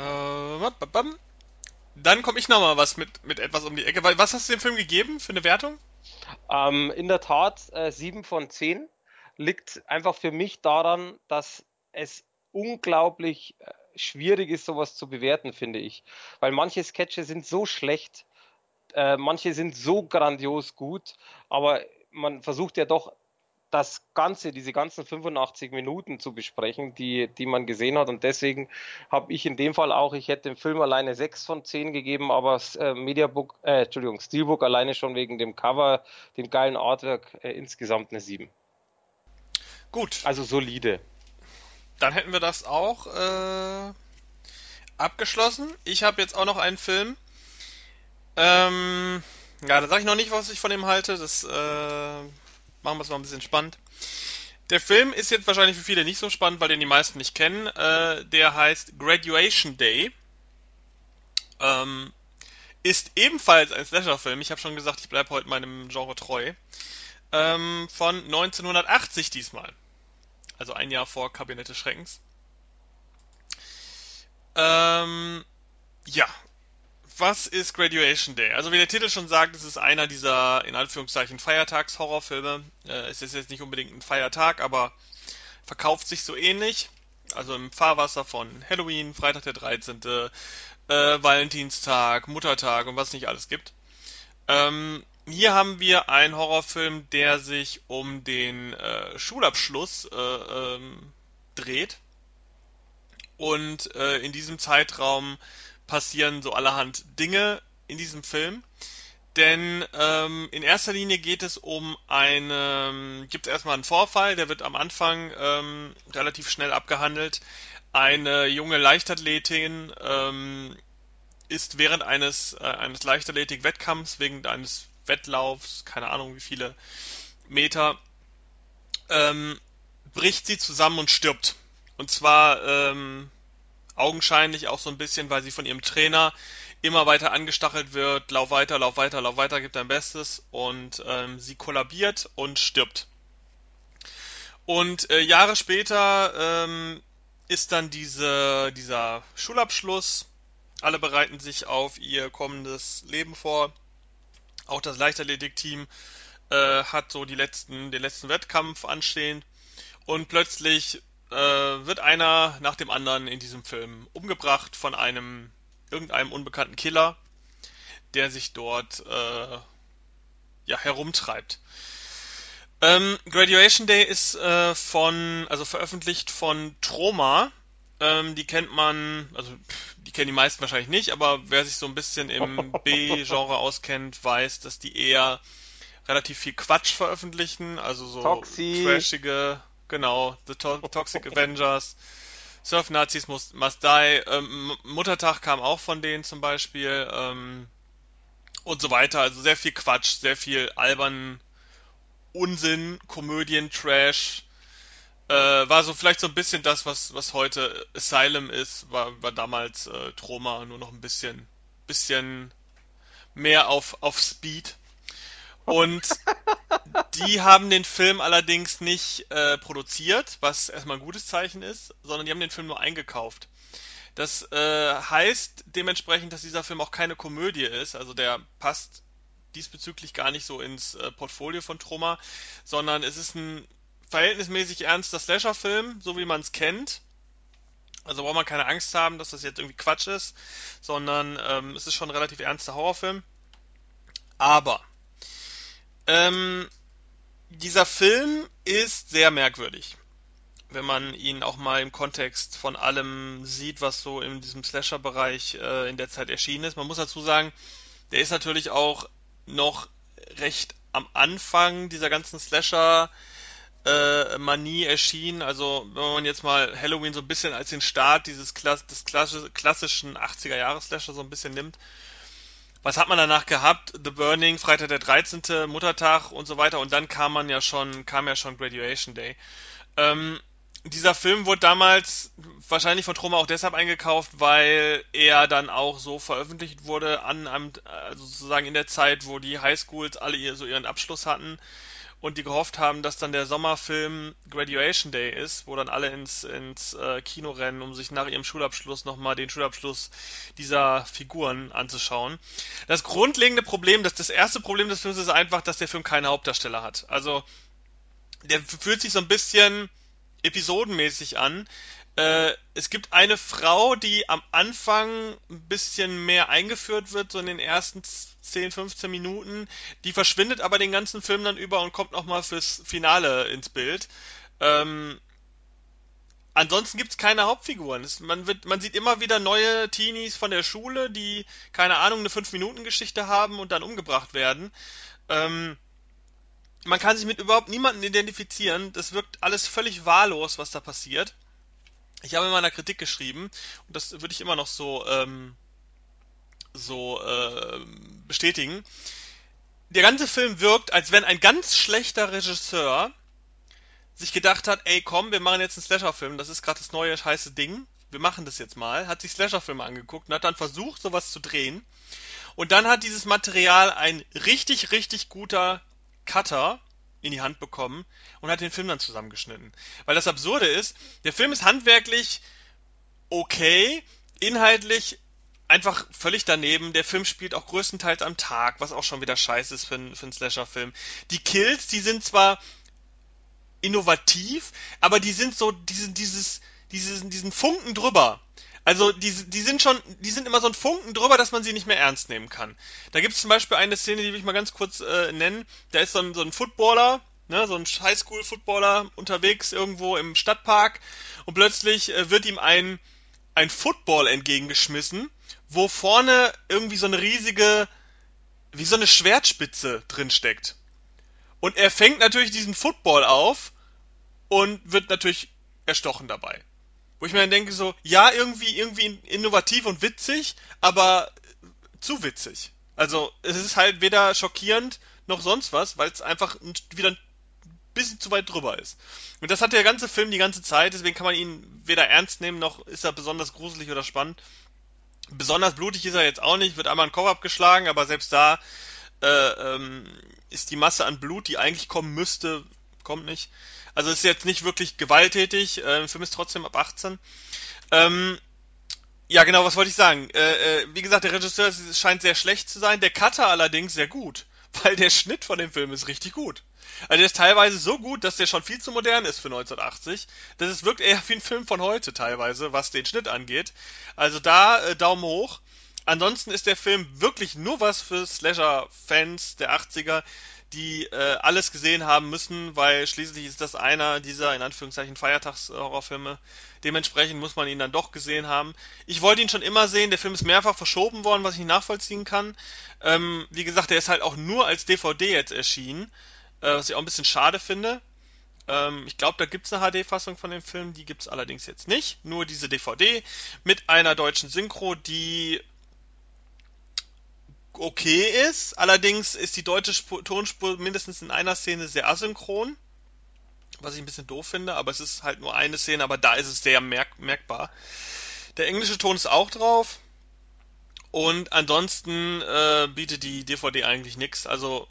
dann komme ich nochmal was mit, mit etwas um die Ecke. Was hast du dem Film gegeben für eine Wertung? Ähm, in der Tat äh, 7 von 10. Liegt einfach für mich daran, dass es unglaublich äh, schwierig ist, sowas zu bewerten, finde ich. Weil manche Sketche sind so schlecht, äh, manche sind so grandios gut, aber man versucht ja doch das Ganze, diese ganzen 85 Minuten zu besprechen, die, die man gesehen hat. Und deswegen habe ich in dem Fall auch, ich hätte dem Film alleine 6 von 10 gegeben, aber äh, Mediabook, äh, Entschuldigung, Steelbook alleine schon wegen dem Cover, dem geilen Artwork, äh, insgesamt eine 7. Gut. Also solide. Dann hätten wir das auch äh, abgeschlossen. Ich habe jetzt auch noch einen Film. Ähm, ja, da sage ich noch nicht, was ich von dem halte. Das äh, machen wir es mal ein bisschen spannend. Der Film ist jetzt wahrscheinlich für viele nicht so spannend, weil den die meisten nicht kennen. Äh, der heißt Graduation Day. Ähm, ist ebenfalls ein Slasher-Film. Ich habe schon gesagt, ich bleibe heute meinem Genre treu. Ähm, von 1980 diesmal. Also ein Jahr vor Kabinett des Schreckens. Ähm, ja, was ist Graduation Day? Also wie der Titel schon sagt, es ist einer dieser in Anführungszeichen Feiertags-Horrorfilme. Äh, es ist jetzt nicht unbedingt ein Feiertag, aber verkauft sich so ähnlich. Also im Fahrwasser von Halloween, Freitag der 13., äh, Valentinstag, Muttertag und was nicht alles gibt. Ähm, hier haben wir einen Horrorfilm, der sich um den äh, Schulabschluss äh, ähm, dreht. Und äh, in diesem Zeitraum passieren so allerhand Dinge in diesem Film. Denn ähm, in erster Linie geht es um eine, gibt es erstmal einen Vorfall, der wird am Anfang ähm, relativ schnell abgehandelt. Eine junge Leichtathletin ähm, ist während eines, äh, eines Leichtathletik-Wettkampfs, wegen eines Wettlaufs, keine Ahnung wie viele Meter, ähm, bricht sie zusammen und stirbt. Und zwar ähm, augenscheinlich auch so ein bisschen, weil sie von ihrem Trainer immer weiter angestachelt wird, lauf weiter, lauf weiter, lauf weiter, gibt dein Bestes und ähm, sie kollabiert und stirbt. Und äh, Jahre später ähm, ist dann diese, dieser Schulabschluss. Alle bereiten sich auf ihr kommendes Leben vor. Auch das Leichtathletikteam äh, hat so die letzten, den letzten Wettkampf anstehen. Und plötzlich äh, wird einer nach dem anderen in diesem Film umgebracht von einem irgendeinem unbekannten Killer, der sich dort äh, ja, herumtreibt. Ähm, Graduation Day ist äh, von, also veröffentlicht von Troma. Ähm, die kennt man, also pff, die kennen die meisten wahrscheinlich nicht, aber wer sich so ein bisschen im B-Genre auskennt, weiß, dass die eher relativ viel Quatsch veröffentlichen, also so Toxi. trashige, genau, The to Toxic Avengers, Surf Nazis Must, Must Die, ähm, Muttertag kam auch von denen zum Beispiel ähm, und so weiter. Also sehr viel Quatsch, sehr viel albern Unsinn, Komödien, Trash. Äh, war so vielleicht so ein bisschen das, was, was heute Asylum ist, war, war damals äh, Troma nur noch ein bisschen, bisschen mehr auf, auf Speed. Und die haben den Film allerdings nicht äh, produziert, was erstmal ein gutes Zeichen ist, sondern die haben den Film nur eingekauft. Das äh, heißt dementsprechend, dass dieser Film auch keine Komödie ist, also der passt diesbezüglich gar nicht so ins äh, Portfolio von Troma, sondern es ist ein verhältnismäßig ernster Slasher-Film, so wie man es kennt. Also braucht man keine Angst haben, dass das jetzt irgendwie Quatsch ist, sondern ähm, es ist schon ein relativ ernster Horrorfilm. Aber ähm, dieser Film ist sehr merkwürdig, wenn man ihn auch mal im Kontext von allem sieht, was so in diesem Slasher-Bereich äh, in der Zeit erschienen ist. Man muss dazu sagen, der ist natürlich auch noch recht am Anfang dieser ganzen Slasher äh, Manie erschienen. Also wenn man jetzt mal Halloween so ein bisschen als den Start dieses Klass des klassischen 80er Jahres Slasher so ein bisschen nimmt. Was hat man danach gehabt? The Burning, Freitag der 13., Muttertag und so weiter. Und dann kam man ja schon, kam ja schon Graduation Day. Ähm, dieser Film wurde damals wahrscheinlich von Troma auch deshalb eingekauft, weil er dann auch so veröffentlicht wurde an einem, also sozusagen in der Zeit, wo die Highschools alle so ihren Abschluss hatten und die gehofft haben, dass dann der Sommerfilm Graduation Day ist, wo dann alle ins, ins äh, Kino rennen, um sich nach ihrem Schulabschluss nochmal den Schulabschluss dieser Figuren anzuschauen. Das grundlegende Problem, das, das erste Problem des Films ist einfach, dass der Film keine Hauptdarsteller hat. Also der fühlt sich so ein bisschen episodenmäßig an. Äh, es gibt eine Frau, die am Anfang ein bisschen mehr eingeführt wird, so in den ersten 10, 15 Minuten. Die verschwindet aber den ganzen Film dann über und kommt nochmal fürs Finale ins Bild. Ähm, ansonsten gibt's keine Hauptfiguren. Es, man wird, man sieht immer wieder neue Teenies von der Schule, die, keine Ahnung, eine 5-Minuten-Geschichte haben und dann umgebracht werden. Ähm, man kann sich mit überhaupt niemandem identifizieren. Das wirkt alles völlig wahllos, was da passiert. Ich habe in meiner Kritik geschrieben, und das würde ich immer noch so, ähm, so äh, bestätigen. Der ganze Film wirkt, als wenn ein ganz schlechter Regisseur sich gedacht hat, ey komm, wir machen jetzt einen Slasher-Film, das ist gerade das neue heiße Ding, wir machen das jetzt mal, hat sich Slasher-Filme angeguckt und hat dann versucht, sowas zu drehen. Und dann hat dieses Material ein richtig, richtig guter Cutter in die Hand bekommen und hat den Film dann zusammengeschnitten. Weil das Absurde ist, der Film ist handwerklich okay, inhaltlich einfach völlig daneben. Der Film spielt auch größtenteils am Tag, was auch schon wieder scheiße ist für, einen- für einen Slasher-Film. Die Kills, die sind zwar innovativ, aber die sind so diesen, dieses, dieses, diesen Funken drüber. Also die, die sind schon, die sind immer so ein Funken drüber, dass man sie nicht mehr ernst nehmen kann. Da gibt es zum Beispiel eine Szene, die will ich mal ganz kurz äh, nennen. Da ist so ein, so ein Footballer, ne, so ein Highschool-Footballer unterwegs irgendwo im Stadtpark und plötzlich äh, wird ihm ein, ein Football entgegengeschmissen, wo vorne irgendwie so eine riesige, wie so eine Schwertspitze drin steckt. Und er fängt natürlich diesen Football auf und wird natürlich erstochen dabei. Wo ich mir dann denke so, ja, irgendwie, irgendwie innovativ und witzig, aber zu witzig. Also, es ist halt weder schockierend noch sonst was, weil es einfach wieder ein bisschen zu weit drüber ist. Und das hat der ganze Film die ganze Zeit, deswegen kann man ihn weder ernst nehmen, noch ist er besonders gruselig oder spannend. Besonders blutig ist er jetzt auch nicht, wird einmal ein Kopf abgeschlagen, aber selbst da äh, ähm, ist die Masse an Blut, die eigentlich kommen müsste, kommt nicht. Also ist jetzt nicht wirklich gewalttätig. Äh, Film ist trotzdem ab 18. Ähm, ja, genau, was wollte ich sagen? Äh, äh, wie gesagt, der Regisseur scheint sehr schlecht zu sein, der Cutter allerdings sehr gut, weil der Schnitt von dem Film ist richtig gut. Also der ist teilweise so gut, dass der schon viel zu modern ist für 1980. Das ist wirkt eher wie ein Film von heute teilweise, was den Schnitt angeht. Also da äh, Daumen hoch. Ansonsten ist der Film wirklich nur was für Slasher-Fans der 80er, die äh, alles gesehen haben müssen, weil schließlich ist das einer dieser in Anführungszeichen Feiertagshorrorfilme. Dementsprechend muss man ihn dann doch gesehen haben. Ich wollte ihn schon immer sehen, der Film ist mehrfach verschoben worden, was ich nachvollziehen kann. Ähm, wie gesagt, der ist halt auch nur als DVD jetzt erschienen, was ich auch ein bisschen schade finde. Ähm, ich glaube, da gibt's eine HD-Fassung von dem Film, die gibt's allerdings jetzt nicht. Nur diese DVD mit einer deutschen Synchro, die okay ist. Allerdings ist die deutsche Spur, Tonspur mindestens in einer Szene sehr asynchron, was ich ein bisschen doof finde, aber es ist halt nur eine Szene, aber da ist es sehr merk merkbar. Der englische Ton ist auch drauf und ansonsten äh, bietet die DVD eigentlich nichts. Also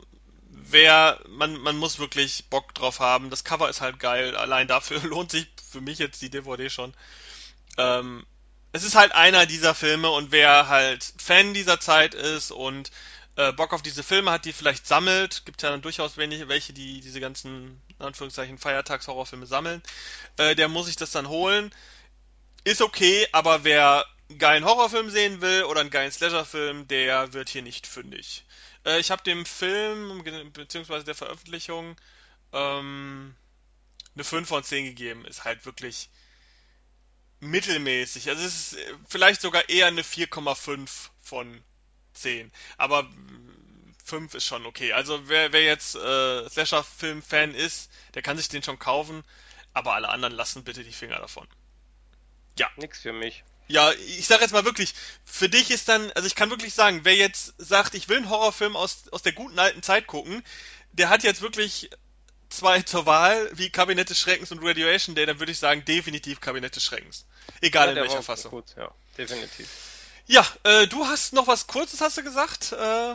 wer, man, man muss wirklich Bock drauf haben. Das Cover ist halt geil. Allein dafür lohnt sich für mich jetzt die DVD schon. Ähm, es ist halt einer dieser Filme und wer halt Fan dieser Zeit ist und äh, Bock auf diese Filme hat, die vielleicht sammelt, gibt ja dann durchaus wenig, welche, die diese ganzen, in Anführungszeichen, Feiertags-Horrorfilme sammeln, äh, der muss sich das dann holen. Ist okay, aber wer einen geilen Horrorfilm sehen will oder einen geilen Slasher-Film, der wird hier nicht fündig. Äh, ich habe dem Film, beziehungsweise der Veröffentlichung, ähm, eine 5 von 10 gegeben. Ist halt wirklich mittelmäßig. Also es ist äh, vielleicht sogar eher eine 4,5 von 10. Aber 5 ist schon okay. Also wer, wer jetzt äh, Slasher-Film-Fan ist, der kann sich den schon kaufen. Aber alle anderen lassen bitte die Finger davon. Ja. Nix für mich. Ja, ich sag jetzt mal wirklich, für dich ist dann, also ich kann wirklich sagen, wer jetzt sagt, ich will einen Horrorfilm aus, aus der guten alten Zeit gucken, der hat jetzt wirklich zwei zur Wahl, wie Kabinett des Schreckens und Radiation Day, dann würde ich sagen, definitiv Kabinett des Schreckens. Egal Ja, in welcher Fassung. gut, ja, definitiv. Ja, äh, du hast noch was Kurzes, hast du gesagt, äh,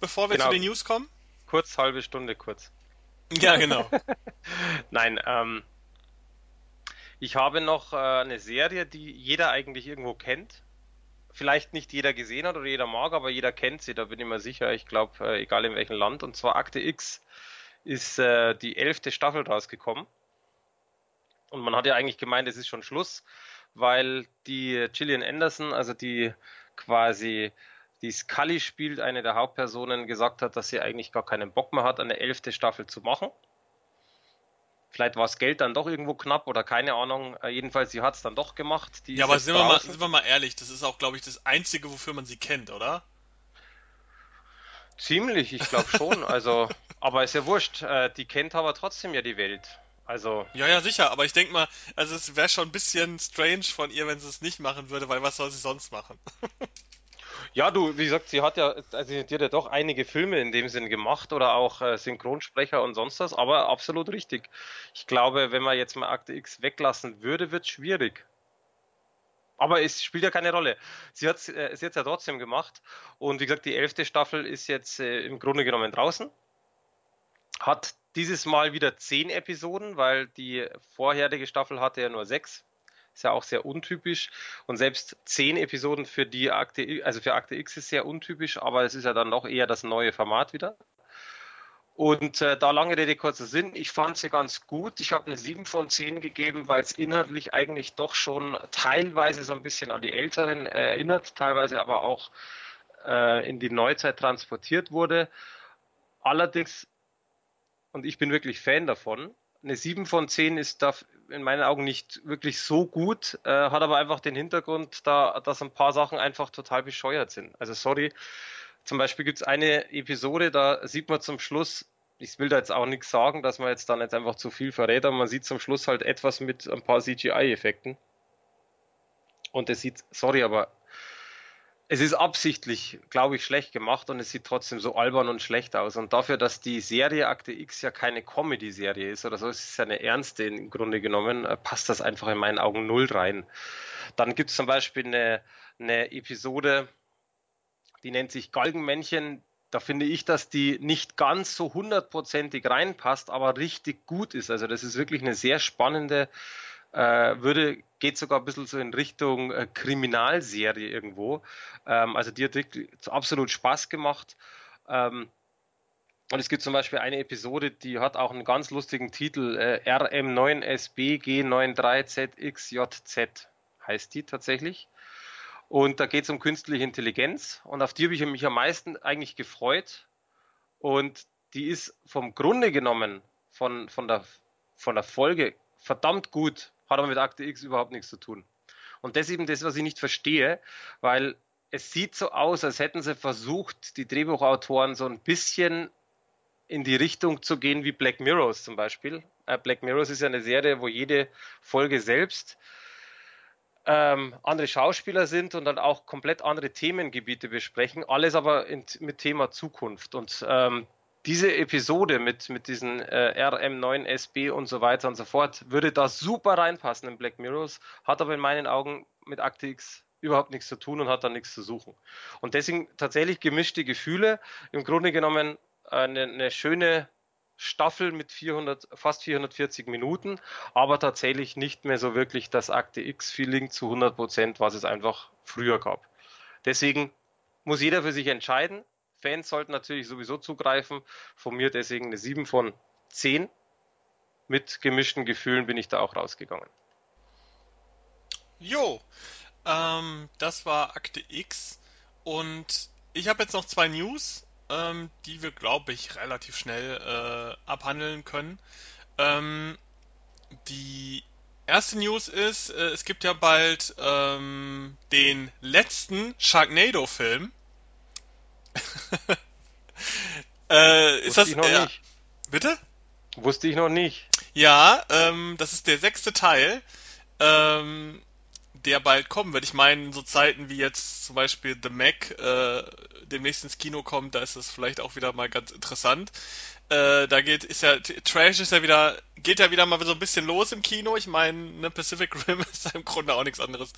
bevor wir zu Genau, den News kommen? kurz, halbe Stunde kurz. Ja, genau. Nein, ähm, ich habe noch äh, eine Serie, die jeder eigentlich irgendwo kennt. Vielleicht nicht jeder gesehen hat oder jeder mag, aber jeder kennt sie, da bin ich mir sicher. Ich glaube, äh, egal in welchem Land. Und zwar Akte X ist äh, die elfte Staffel rausgekommen. Und man hat ja eigentlich gemeint, es ist schon Schluss, weil die Gillian Anderson, also die quasi die Scully spielt, eine der Hauptpersonen, gesagt hat, dass sie eigentlich gar keinen Bock mehr hat, eine elfte Staffel zu machen. Vielleicht war das Geld dann doch irgendwo knapp oder keine Ahnung. Äh, jedenfalls, sie hat es dann doch gemacht. Die Ja, aber sind wir mal, sind wir mal ehrlich, das ist auch, glaube ich, das Einzige, wofür man sie kennt, oder? Ziemlich, ich glaube schon. Also, aber ist ja wurscht. Äh, die kennt aber trotzdem ja die Welt. Also, Ja, ja, sicher, aber ich denke mal, also es wäre schon ein bisschen strange von ihr, wenn sie es nicht machen würde, weil was soll sie sonst machen? Ja, du, wie gesagt, sie hat ja, also die hat ja doch einige Filme in dem Sinn gemacht oder auch äh, Synchronsprecher und sonst was, aber absolut richtig. Ich glaube, wenn man jetzt mal Akte X weglassen würde, wird es schwierig. Aber es spielt ja keine Rolle. Sie hat es äh, sie hat's ja trotzdem gemacht. Und wie gesagt, die elfte Staffel ist jetzt äh, im Grunde genommen draußen. Hat dieses Mal wieder zehn Episoden, weil die vorherige Staffel hatte ja nur sechs. Ist ja auch sehr untypisch. Und selbst zehn Episoden für die Akte, also für Akte X ist sehr untypisch, aber es ist ja dann noch eher das neue Format wieder. Und äh, da lange Rede, kurzer Sinn, ich fand sie ganz gut. Ich habe eine 7 von 10 gegeben, weil es inhaltlich eigentlich doch schon teilweise so ein bisschen an die Älteren äh, erinnert, teilweise aber auch äh, in die Neuzeit transportiert wurde. Allerdings, und ich bin wirklich Fan davon, eine 7 von 10 ist da in meinen Augen nicht wirklich so gut, äh, hat aber einfach den Hintergrund, da, dass ein paar Sachen einfach total bescheuert sind. Also sorry, zum Beispiel gibt es eine Episode, da sieht man zum Schluss, ich will da jetzt auch nichts sagen, dass man jetzt dann jetzt einfach zu viel verrät, aber man sieht zum Schluss halt etwas mit ein paar CGI-Effekten. Und es sieht, sorry, aber es ist absichtlich, glaube ich, schlecht gemacht und es sieht trotzdem so albern und schlecht aus. Und dafür, dass die Serie Akte X ja keine Comedy-Serie ist oder so, es ist ja eine ernste im Grunde genommen, äh, passt das einfach in meinen Augen null rein. Dann gibt es zum Beispiel eine, eine Episode, die nennt sich Galgenmännchen. Da finde ich, dass die nicht ganz so hundertprozentig reinpasst, aber richtig gut ist. Also das ist wirklich eine sehr spannende, äh, würde, geht sogar ein bisschen so in Richtung äh, Kriminalserie irgendwo. Ähm, also die hat wirklich absolut Spaß gemacht. Ähm, und es gibt zum Beispiel eine Episode, die hat auch einen ganz lustigen Titel, äh, RM9SBG93ZXJZ heißt die tatsächlich. Und da geht es um künstliche Intelligenz und auf die habe ich mich am meisten eigentlich gefreut. Und die ist vom Grunde genommen, von, von, der, von der Folge verdammt gut, hat aber mit Akte X überhaupt nichts zu tun. Und das ist eben das, was ich nicht verstehe, weil es sieht so aus, als hätten sie versucht, die Drehbuchautoren so ein bisschen in die Richtung zu gehen wie Black Mirrors zum Beispiel. Äh, Black Mirrors ist ja eine Serie, wo jede Folge selbst ähm, andere Schauspieler sind und dann auch komplett andere Themengebiete besprechen, alles aber in, mit Thema Zukunft. Und ähm, diese Episode mit, mit diesen äh, RM9SB und so weiter und so fort würde da super reinpassen in Black Mirrors, hat aber in meinen Augen mit Akte X überhaupt nichts zu tun und hat da nichts zu suchen. Und deswegen tatsächlich gemischte Gefühle. Im Grunde genommen eine, eine schöne Staffel mit 400, fast 440 Minuten, aber tatsächlich nicht mehr so wirklich das Akte X-Feeling zu 100 Prozent, was es einfach früher gab. Deswegen muss jeder für sich entscheiden. Fans sollten natürlich sowieso zugreifen. Von mir deswegen eine 7 von 10. Mit gemischten Gefühlen bin ich da auch rausgegangen. Jo, ähm, das war Akte X und ich habe jetzt noch zwei News ähm, die wir, glaube ich, relativ schnell äh, abhandeln können. Ähm, die erste News ist, äh, es gibt ja bald ähm, den letzten Sharknado-Film. Äh, ist Wusste das, ich noch ja, nicht. Bitte? Wusste ich noch nicht. Ja, ähm, das ist der sechste Teil. Ähm, der bald kommen wird. Ich meine, so Zeiten wie jetzt zum Beispiel The Mac äh, demnächst ins Kino kommt, da ist das vielleicht auch wieder mal ganz interessant. Äh, da geht, ist ja, Trash ist ja wieder, geht ja wieder mal so ein bisschen los im Kino. Ich meine, ne, Pacific Rim ist ja im Grunde auch nichts anderes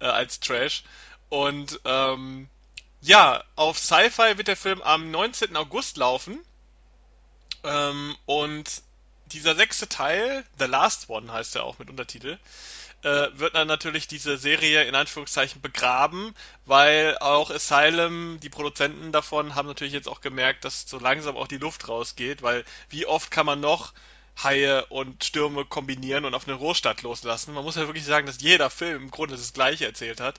äh, als Trash. Und ähm, ja, auf Sci-Fi wird der Film am 19. August laufen. Ähm, und dieser sechste Teil, The Last One heißt er auch mit Untertitel, äh, wird dann natürlich diese Serie in Anführungszeichen begraben, weil auch Asylum, die Produzenten davon, haben natürlich jetzt auch gemerkt, dass so langsam auch die Luft rausgeht, weil wie oft kann man noch Haie und Stürme kombinieren und auf eine Rohstadt loslassen? Man muss ja wirklich sagen, dass jeder Film im Grunde das Gleiche erzählt hat.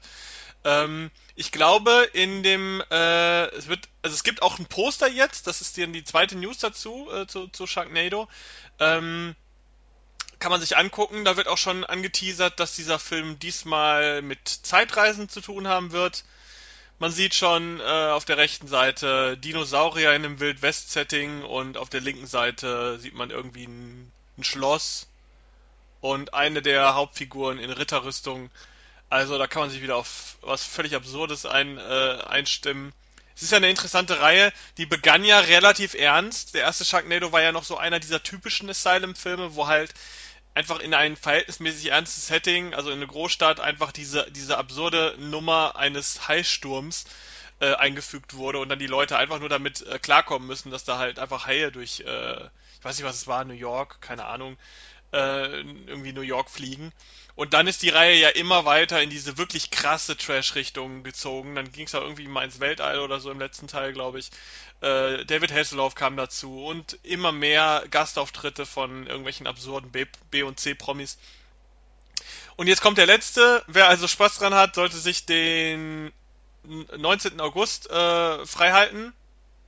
Ähm, ich glaube, in dem, äh, es wird, also es gibt auch ein Poster jetzt, das ist dann die zweite News dazu, äh, zu, zu Sharknado. Ähm, kann man sich angucken. Da wird auch schon angeteasert, dass dieser Film diesmal mit Zeitreisen zu tun haben wird. Man sieht schon äh, auf der rechten Seite Dinosaurier in einem Wild-West-Setting und auf der linken Seite sieht man irgendwie ein, ein Schloss und eine der Hauptfiguren in Ritterrüstung. Also da kann man sich wieder auf was völlig Absurdes ein, äh, einstimmen. Es ist ja eine interessante Reihe, die begann ja relativ ernst. Der erste Sharknado war ja noch so einer dieser typischen Asylum-Filme, wo halt einfach in ein verhältnismäßig ernstes Setting, also in eine Großstadt, einfach diese, diese absurde Nummer eines Haisturms äh, eingefügt wurde und dann die Leute einfach nur damit äh, klarkommen müssen, dass da halt einfach Haie durch, äh, ich weiß nicht, was es war, New York, keine Ahnung, äh, irgendwie New York fliegen. Und dann ist die Reihe ja immer weiter in diese wirklich krasse Trash-Richtung gezogen. Dann ging es ja irgendwie mal ins Weltall oder so im letzten Teil, glaube ich. Äh, David Hasselhoff kam dazu und immer mehr Gastauftritte von irgendwelchen absurden B, B und C-Promis. Und jetzt kommt der letzte. Wer also Spaß dran hat, sollte sich den 19. August äh, freihalten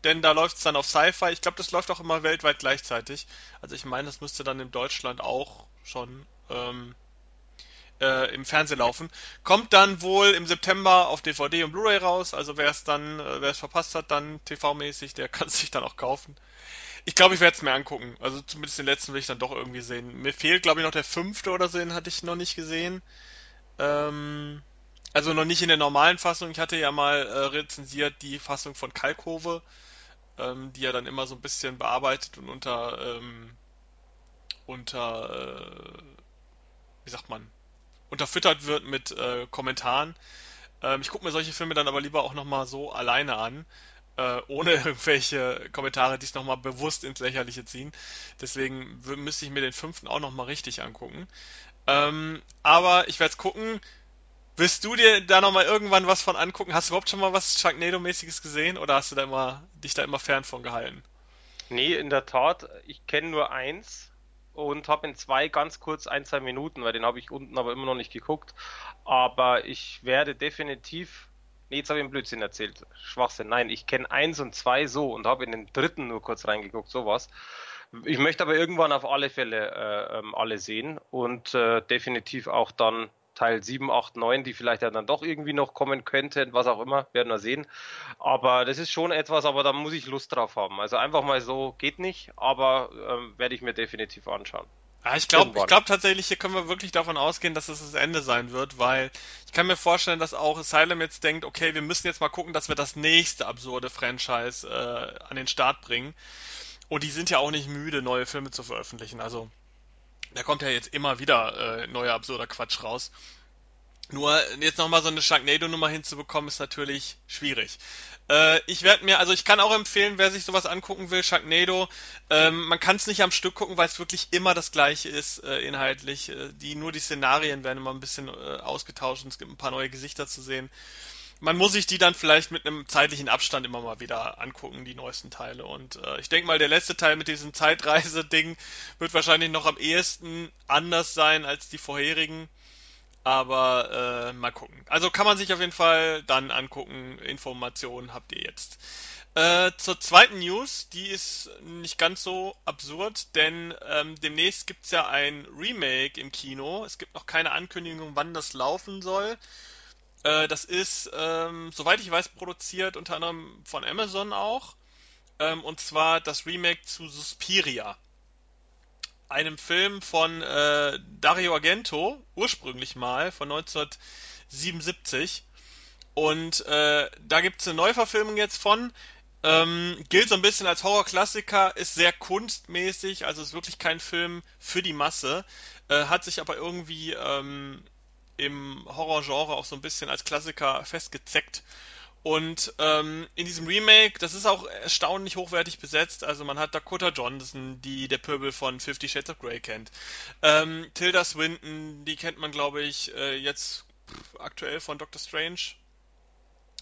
denn da läuft es dann auf Sci-Fi. Ich glaube, das läuft auch immer weltweit gleichzeitig. Also ich meine, das müsste dann in Deutschland auch schon ähm, äh, im Fernsehen laufen. Kommt dann wohl im September auf DVD und Blu-ray raus. Also wer es dann, äh, wer es verpasst hat, dann TV-mäßig, der kann es sich dann auch kaufen. Ich glaube, ich werde es mir angucken. Also zumindest den letzten will ich dann doch irgendwie sehen. Mir fehlt, glaube ich, noch der fünfte oder so, den hatte ich noch nicht gesehen. Ähm, also noch nicht in der normalen Fassung. Ich hatte ja mal äh, rezensiert die Fassung von Kalkhove ähm, die er dann immer so ein bisschen bearbeitet und unter, ähm, unter, äh, wie sagt man, unterfüttert wird mit äh, Kommentaren. Ähm, ich gucke mir solche Filme dann aber lieber auch nochmal so alleine an, äh, ohne irgendwelche Kommentare, die es nochmal bewusst ins Lächerliche ziehen. Deswegen müsste ich mir den fünften auch nochmal richtig angucken. Ähm, aber ich werde es gucken. Willst du dir da nochmal irgendwann was von angucken? Hast du überhaupt schon mal was Sharknado-mäßiges gesehen oder hast du da immer, dich da immer fern von gehalten? Nee, in der Tat, ich kenne nur eins und habe in zwei ganz kurz ein, zwei Minuten, weil den habe ich unten aber immer noch nicht geguckt. Aber ich werde definitiv. Nee, jetzt habe ich einen Blödsinn erzählt. Schwachsinn. Nein, ich kenne eins und zwei so und habe in den dritten nur kurz reingeguckt, sowas. Ich möchte aber irgendwann auf alle Fälle äh, ähm, alle sehen und äh, definitiv auch dann Teil 7, 8, 9, die vielleicht ja dann doch irgendwie noch kommen könnten, was auch immer, werden wir sehen. Aber das ist schon etwas, aber da muss ich Lust drauf haben. Also einfach mal so geht nicht, aber ähm, werde ich mir definitiv anschauen. Ja, ich glaube, ich glaube tatsächlich, hier können wir wirklich davon ausgehen, dass es das Ende sein wird, weil ich kann mir vorstellen, dass auch Asylum jetzt denkt, okay, wir müssen jetzt mal gucken, dass wir das nächste absurde Franchise äh, an den Start bringen. Und die sind ja auch nicht müde, neue Filme zu veröffentlichen. Also da kommt ja jetzt immer wieder äh, neuer absurder Quatsch raus. Nur jetzt nochmal so eine Sharknado-Nummer hinzubekommen, ist natürlich schwierig. Äh, ich werde mir, also ich kann auch empfehlen, wer sich sowas angucken will, Sharknado, ähm, man kann es nicht am Stück gucken, weil es wirklich immer das gleiche ist, äh, inhaltlich. Äh, die, nur die Szenarien werden immer ein bisschen äh, ausgetauscht und es gibt ein paar neue Gesichter zu sehen man muss sich die dann vielleicht mit einem zeitlichen Abstand immer mal wieder angucken, die neuesten Teile. Und äh, ich denke mal, der letzte Teil mit diesem Zeitreise-Ding wird wahrscheinlich noch am ehesten anders sein als die vorherigen. Aber äh, mal gucken. Also kann man sich auf jeden Fall dann angucken. Informationen habt ihr jetzt. Äh, zur zweiten News, die ist nicht ganz so absurd, denn ähm, demnächst gibt's ja ein Remake im Kino. Es gibt noch keine Ankündigung, wann das laufen soll. Äh, das ist, ähm, soweit ich weiß, produziert unter anderem von Amazon auch. Ähm, und zwar das Remake zu Suspiria. Einem Film von äh, Dario Argento, ursprünglich mal, von 1977. Und äh, da gibt es eine Neuverfilmung jetzt von. Ähm, gilt so ein bisschen als Horrorklassiker, ist sehr kunstmäßig, also ist wirklich kein Film für die Masse. Äh, hat sich aber irgendwie ähm, im Horrorgenre auch so ein bisschen als Klassiker festgezeckt. Und ähm, in diesem Remake, das ist auch erstaunlich hochwertig besetzt. Also man hat Dakota Johnson, die der Pöbel von Fifty Shades of Grey kennt. Ähm, Tilda Swinton, die kennt man, glaube ich, äh, jetzt aktuell von Doctor Strange.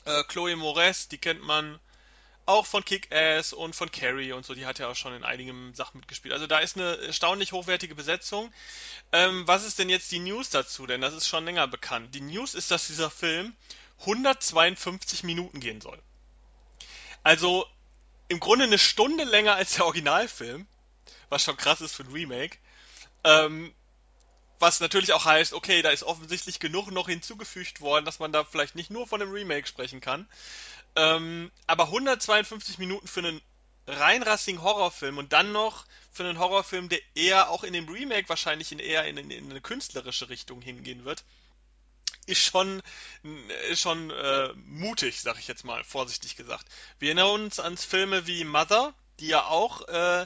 Äh, Chloe Moretz, die kennt man auch von Kick-Ass und von Carrie und so, die hat ja auch schon in einigen Sachen mitgespielt. Also da ist eine erstaunlich hochwertige Besetzung. Ähm, was ist denn jetzt die News dazu? Denn das ist schon länger bekannt. Die News ist, dass dieser Film 152 Minuten gehen soll. Also im Grunde eine Stunde länger als der Originalfilm, was schon krass ist für ein Remake. Ähm, was natürlich auch heißt, okay, da ist offensichtlich genug noch hinzugefügt worden, dass man da vielleicht nicht nur von einem Remake sprechen kann. Ähm, aber 152 Minuten für einen reinrassigen Horrorfilm und dann noch für einen Horrorfilm, der eher auch in dem Remake wahrscheinlich in eher in, in, in eine künstlerische Richtung hingehen wird, ist schon, ist schon äh, mutig, sag ich jetzt mal, vorsichtig gesagt. Wir erinnern uns an Filme wie Mother, die ja auch äh,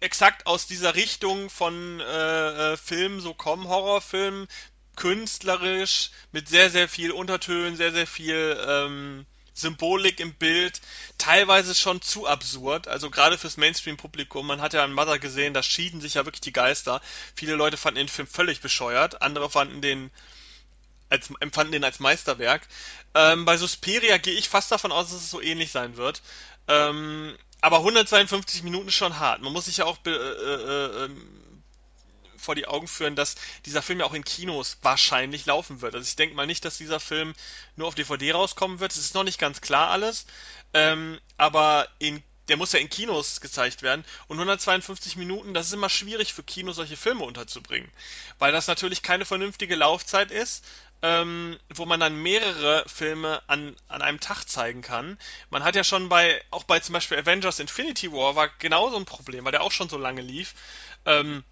exakt aus dieser Richtung von äh, äh, Filmen so kommen, Horrorfilmen, künstlerisch, mit sehr, sehr viel Untertönen, sehr, sehr viel ähm, Symbolik im Bild, teilweise schon zu absurd, also gerade fürs Mainstream-Publikum. Man hat ja an Mother gesehen, da schieden sich ja wirklich die Geister. Viele Leute fanden den Film völlig bescheuert, andere fanden den als, empfanden den als Meisterwerk. Ähm, bei Suspiria gehe ich fast davon aus, dass es so ähnlich sein wird. Ähm, aber 152 Minuten ist schon hart. Man muss sich ja auch äh, äh, ähm, vor die Augen führen, dass dieser Film ja auch in Kinos wahrscheinlich laufen wird. Also ich denke mal nicht, dass dieser Film nur auf DVD rauskommen wird. Es ist noch nicht ganz klar alles. Ähm, aber in, der muss ja in Kinos gezeigt werden. Und 152 Minuten, das ist immer schwierig für Kinos, solche Filme unterzubringen. Weil das natürlich keine vernünftige Laufzeit ist ähm, wo man dann mehrere Filme an, an einem Tag zeigen kann. Man hat ja schon bei, auch bei zum Beispiel Avengers Infinity War war genau so ein Problem, weil der auch schon so lange lief. Ähm,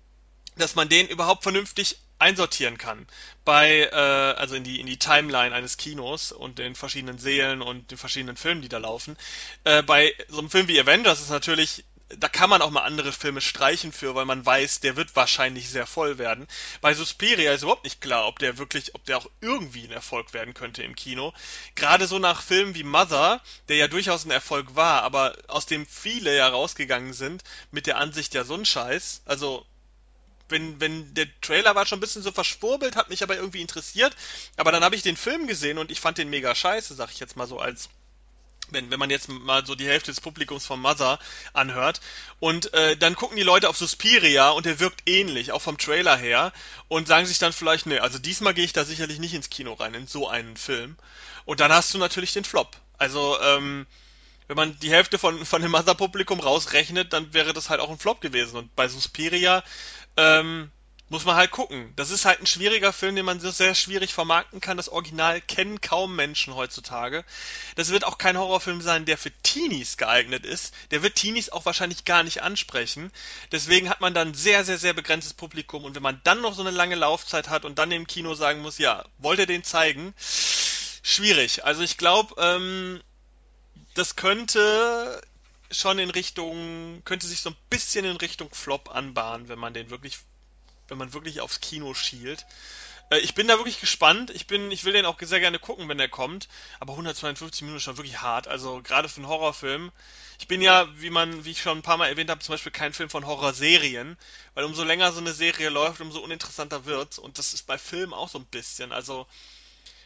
dass man den überhaupt vernünftig einsortieren kann. Bei, äh, also in die, in die Timeline eines Kinos und den verschiedenen Seelen und den verschiedenen Filmen, die da laufen. Äh, bei so einem Film wie Avengers ist natürlich da kann man auch mal andere Filme streichen für, weil man weiß, der wird wahrscheinlich sehr voll werden. Bei Suspiria ist überhaupt nicht klar, ob der wirklich, ob der auch irgendwie ein Erfolg werden könnte im Kino. Gerade so nach Filmen wie Mother, der ja durchaus ein Erfolg war, aber aus dem viele ja rausgegangen sind mit der Ansicht, ja, so ein Scheiß. Also, wenn, wenn der Trailer war schon ein bisschen so verschwurbelt, hat mich aber irgendwie interessiert. Aber dann habe ich den Film gesehen und ich fand den mega scheiße, sag ich jetzt mal so als wenn, wenn man jetzt mal so die Hälfte des Publikums von Mother anhört. Und äh, dann gucken die Leute auf Suspiria und der wirkt ähnlich, auch vom Trailer her, und sagen sich dann vielleicht, nee, also diesmal gehe ich da sicherlich nicht ins Kino rein, in so einen Film. Und dann hast du natürlich den Flop. Also, ähm, wenn man die Hälfte von, von dem Mother-Publikum rausrechnet, dann wäre das halt auch ein Flop gewesen. Und bei Suspiria ähm, muss man halt gucken. Das ist halt ein schwieriger Film, den man so sehr schwierig vermarkten kann. Das Original kennen kaum Menschen heutzutage. Das wird auch kein Horrorfilm sein, der für Teenies geeignet ist. Der wird Teenies auch wahrscheinlich gar nicht ansprechen. Deswegen hat man dann sehr, sehr, sehr begrenztes Publikum. Und wenn man dann noch so eine lange Laufzeit hat und dann im Kino sagen muss, ja, wollt ihr den zeigen? Schwierig. Also ich glaube, ähm, das könnte schon in Richtung, könnte sich so ein bisschen in Richtung Flop anbahnen, wenn man den wirklich, wenn man wirklich aufs Kino schielt. Äh, ich bin da wirklich gespannt. Ich bin, ich will den auch sehr gerne gucken, wenn der kommt. Aber 152 Minuten ist schon wirklich hart. Also gerade für einen Horrorfilm. Ich bin ja, wie man, wie ich schon ein paar Mal erwähnt habe, zum Beispiel kein Film von Horrorserien, weil umso länger so eine Serie läuft, umso uninteressanter wird's. Und das ist bei Filmen auch so ein bisschen. Also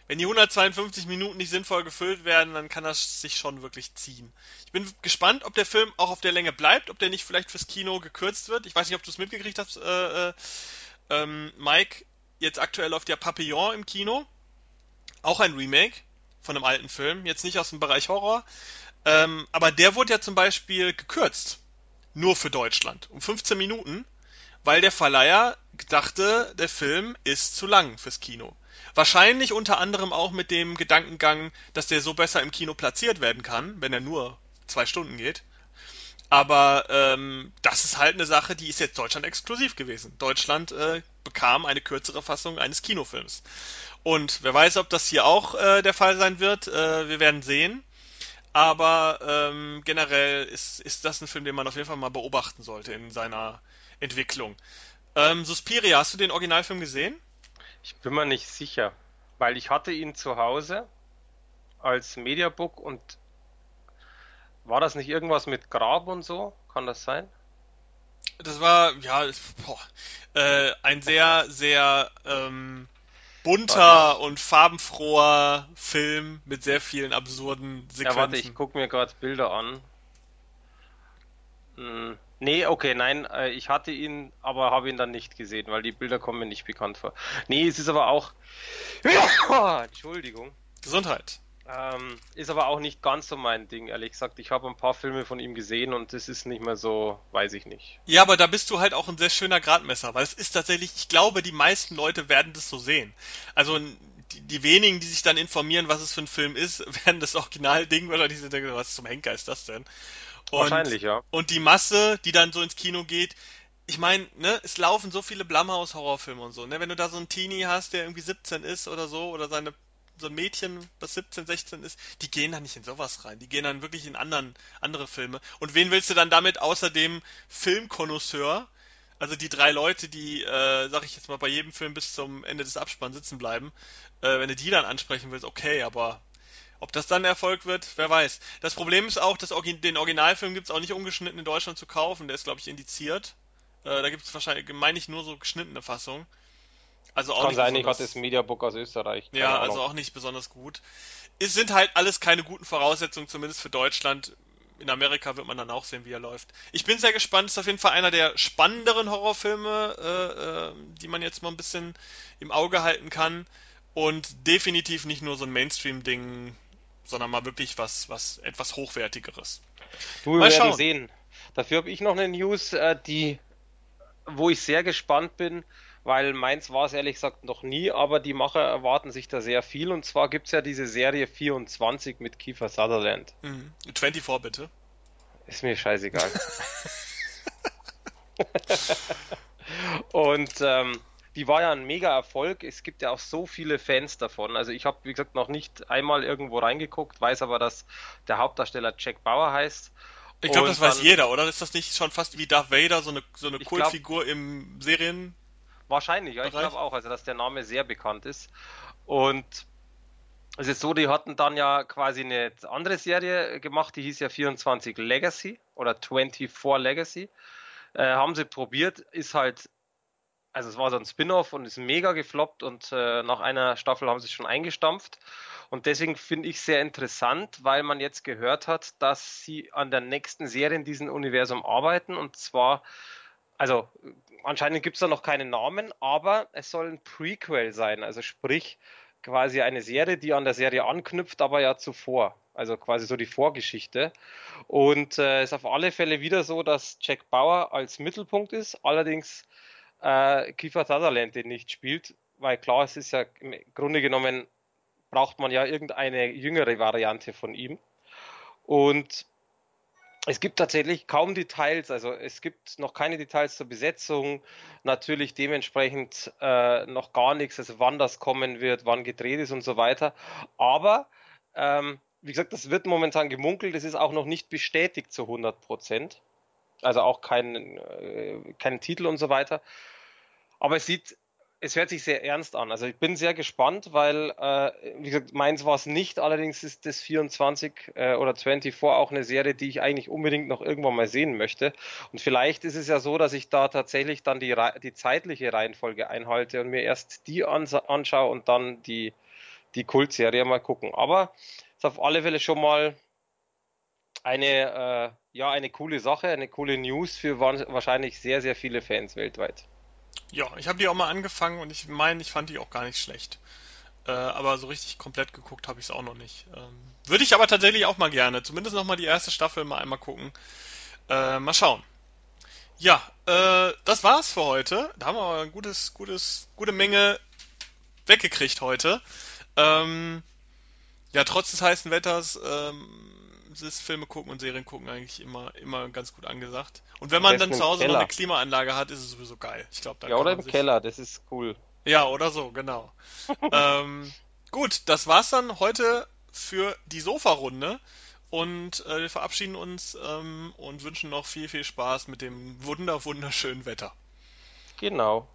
wenn die 152 Minuten nicht sinnvoll gefüllt werden, dann kann das sich schon wirklich ziehen. Ich bin gespannt, ob der Film auch auf der Länge bleibt, ob der nicht vielleicht fürs Kino gekürzt wird. Ich weiß nicht, ob du es mitgekriegt hast, äh, äh, ähm, Mike. Jetzt aktuell läuft ja Papillon im Kino. Auch ein Remake von einem alten Film. Jetzt nicht aus dem Bereich Horror. Ähm, aber der wurde ja zum Beispiel gekürzt. Nur für Deutschland. Um 15 Minuten. Weil der Verleiher dachte, der Film ist zu lang fürs Kino. Wahrscheinlich unter anderem auch mit dem Gedankengang, dass der so besser im Kino platziert werden kann, wenn er nur zwei Stunden geht. Aber ähm, das ist halt eine Sache, die ist jetzt Deutschland exklusiv gewesen. Deutschland äh, bekam eine kürzere Fassung eines Kinofilms. Und wer weiß, ob das hier auch äh, der Fall sein wird. Äh, wir werden sehen. Aber ähm, generell ist, ist das ein Film, den man auf jeden Fall mal beobachten sollte in seiner Entwicklung. Ähm, Suspiria, hast du den Originalfilm gesehen? Ich bin mir nicht sicher, weil ich hatte ihn zu Hause als Mediabook und war das nicht irgendwas mit Grab und so? Kann das sein? Das war, ja, boah, äh, ein sehr, sehr ähm, bunter und farbenfroher Film mit sehr vielen absurden Ja, warte, ich Sequenzen. gucke mir gerade Bilder an. Hm, nee, okay, nein, äh, ich hatte ihn, aber habe ihn dann nicht gesehen, weil die Bilder kommen mir nicht bekannt vor. Nee, es ist aber auch, Entschuldigung, Gesundheit. ähm, ist aber auch nicht ganz so mein Ding, ehrlich gesagt. Ich habe ein paar Filme von ihm gesehen und das ist nicht mehr so, weiß ich nicht. Ja, aber da bist du halt auch ein sehr schöner Gradmesser, weil es ist tatsächlich, ich glaube, die meisten Leute werden das so sehen. Also die, die wenigen, die sich dann informieren, was es für ein Film ist, werden das Originalding wahrscheinlich so denken, was zum Henker ist das denn? Und, Wahrscheinlich, ja. und die Masse, die dann so ins Kino geht, ich meine, ne, es laufen so viele Blumhouse-Horrorfilme und so, ne? Wenn du da so einen Teenie hast, der irgendwie 17 ist oder so, oder seine so ein Mädchen, das 17, 16 ist, die gehen da nicht in sowas rein. Die gehen dann wirklich in anderen, andere Filme. Und wen willst du dann damit außer dem Filmkonnoisseur, also die drei Leute, die, äh, sag ich jetzt mal, bei jedem Film bis zum Ende des Abspanns sitzen bleiben, äh, wenn du die dann ansprechen willst, okay, aber ob das dann Erfolg wird, wer weiß. Das Problem ist auch, dass den Originalfilm gibt's auch nicht ungeschnitten in Deutschland zu kaufen. Der ist, glaube ich, indiziert. Äh, da gibt's wahrscheinlich, meine ich, nur so geschnittene Fassung. Also auch Kann nicht sein, ich hatte das. Mediabook aus Österreich, keine Ja, also Ahnung. auch nicht besonders gut. Es sind halt alles keine guten Voraussetzungen, zumindest für Deutschland. In Amerika wird man dann auch sehen, wie er läuft. Ich bin sehr gespannt. Ist auf jeden Fall einer der spannenderen Horrorfilme, äh, äh, die man jetzt mal ein bisschen im Auge halten kann. Und definitiv nicht nur so ein Mainstream-Ding, sondern mal wirklich was, was etwas Hochwertigeres. Du, wir Mal werden schauen. sehen. Dafür habe ich noch eine News, äh, die, wo ich sehr gespannt bin, weil meins war es ehrlich gesagt noch nie, aber die Macher erwarten sich da sehr viel. Und zwar gibt's ja diese Serie 24 mit Kiefer Sutherland. Mhm. 24 bitte. Ist mir scheißegal. Und ähm, die war ja ein mega Erfolg. Es gibt ja auch so viele Fans davon. Also ich habe, wie gesagt, noch nicht einmal irgendwo reingeguckt, weiß aber, dass der Hauptdarsteller Jack Bauer heißt. Ich glaube, das Und weiß dann, jeder, oder? Ist das nicht schon fast wie Darth Vader, so eine, so eine Kultfigur im Serienbereich? wahrscheinlich, ja, ich glaube auch, also dass der Name sehr bekannt ist. Und es ist so, die hatten dann ja quasi eine andere Serie gemacht, die hieß ja 24 Legacy oder 24 Legacy. Äh, haben sie probiert, ist halt also es war so ein Spin-off und ist mega gefloppt und äh, nach einer Staffel haben sie es schon eingestampft. Und deswegen finde ich sehr interessant, weil man jetzt gehört hat, dass sie an der nächsten Serie in diesem Universum arbeiten. Und zwar, also anscheinend gibt es da noch keinen Namen, aber es soll ein Prequel sein. Also sprich quasi eine Serie, die an der Serie anknüpft, aber ja zuvor. Also quasi so die Vorgeschichte. Und es äh, ist auf alle Fälle wieder so, dass Jack Bauer als Mittelpunkt ist. Allerdings äh, Kiefer Sutherland den nicht spielt, weil klar, es ist ja im Grunde genommen braucht man ja irgendeine jüngere Variante von ihm. Und es gibt tatsächlich kaum Details, also es gibt noch keine Details zur Besetzung, natürlich dementsprechend äh, noch gar nichts, also wann das kommen wird, wann gedreht ist und so weiter. Aber ähm, wie gesagt, das wird momentan gemunkelt, es ist auch noch nicht bestätigt zu 100 Prozent. Also auch kein, äh, kein Titel und so weiter. Aber es sieht, es hört sich sehr ernst an. Also ich bin sehr gespannt, weil, äh, wie gesagt, meins war es nicht. Allerdings ist das 24 äh, oder 24 auch eine Serie, die ich eigentlich unbedingt noch irgendwann mal sehen möchte. Und vielleicht ist es ja so, dass ich da tatsächlich dann die, die zeitliche Reihenfolge einhalte und mir erst die anschaue und dann die, die Kultserie mal gucken. Aber es ist auf alle Fälle schon mal eine, äh, ja, eine coole Sache, eine coole News für wahrscheinlich sehr, sehr viele Fans weltweit. Ja, ich habe die auch mal angefangen und ich meine, ich fand die auch gar nicht schlecht. Äh, aber so richtig komplett geguckt habe ich es auch noch nicht. Ähm, würde ich aber tatsächlich auch mal gerne. Zumindest noch mal die erste Staffel mal einmal gucken. Äh, mal schauen. Ja, äh, das war's für heute. Da haben wir aber ein gutes, gutes, gute Menge weggekriegt heute. Ähm, ja, trotz des heißen Wetters ähm, ist Filme gucken und Serien gucken eigentlich immer, immer ganz gut angesagt. Und wenn man dann zu Hause noch eine. Klimaanlage hat, ist es sowieso geil. Ich glaube, Ja, oder im sich. Keller, das ist cool. Ja, oder so, genau. Ähm, gut, das war's dann heute für die Sofa-Runde. Und äh, wir verabschieden uns ähm, und wünschen noch viel, viel Spaß mit dem wunder, wunderschönen Wetter. Genau.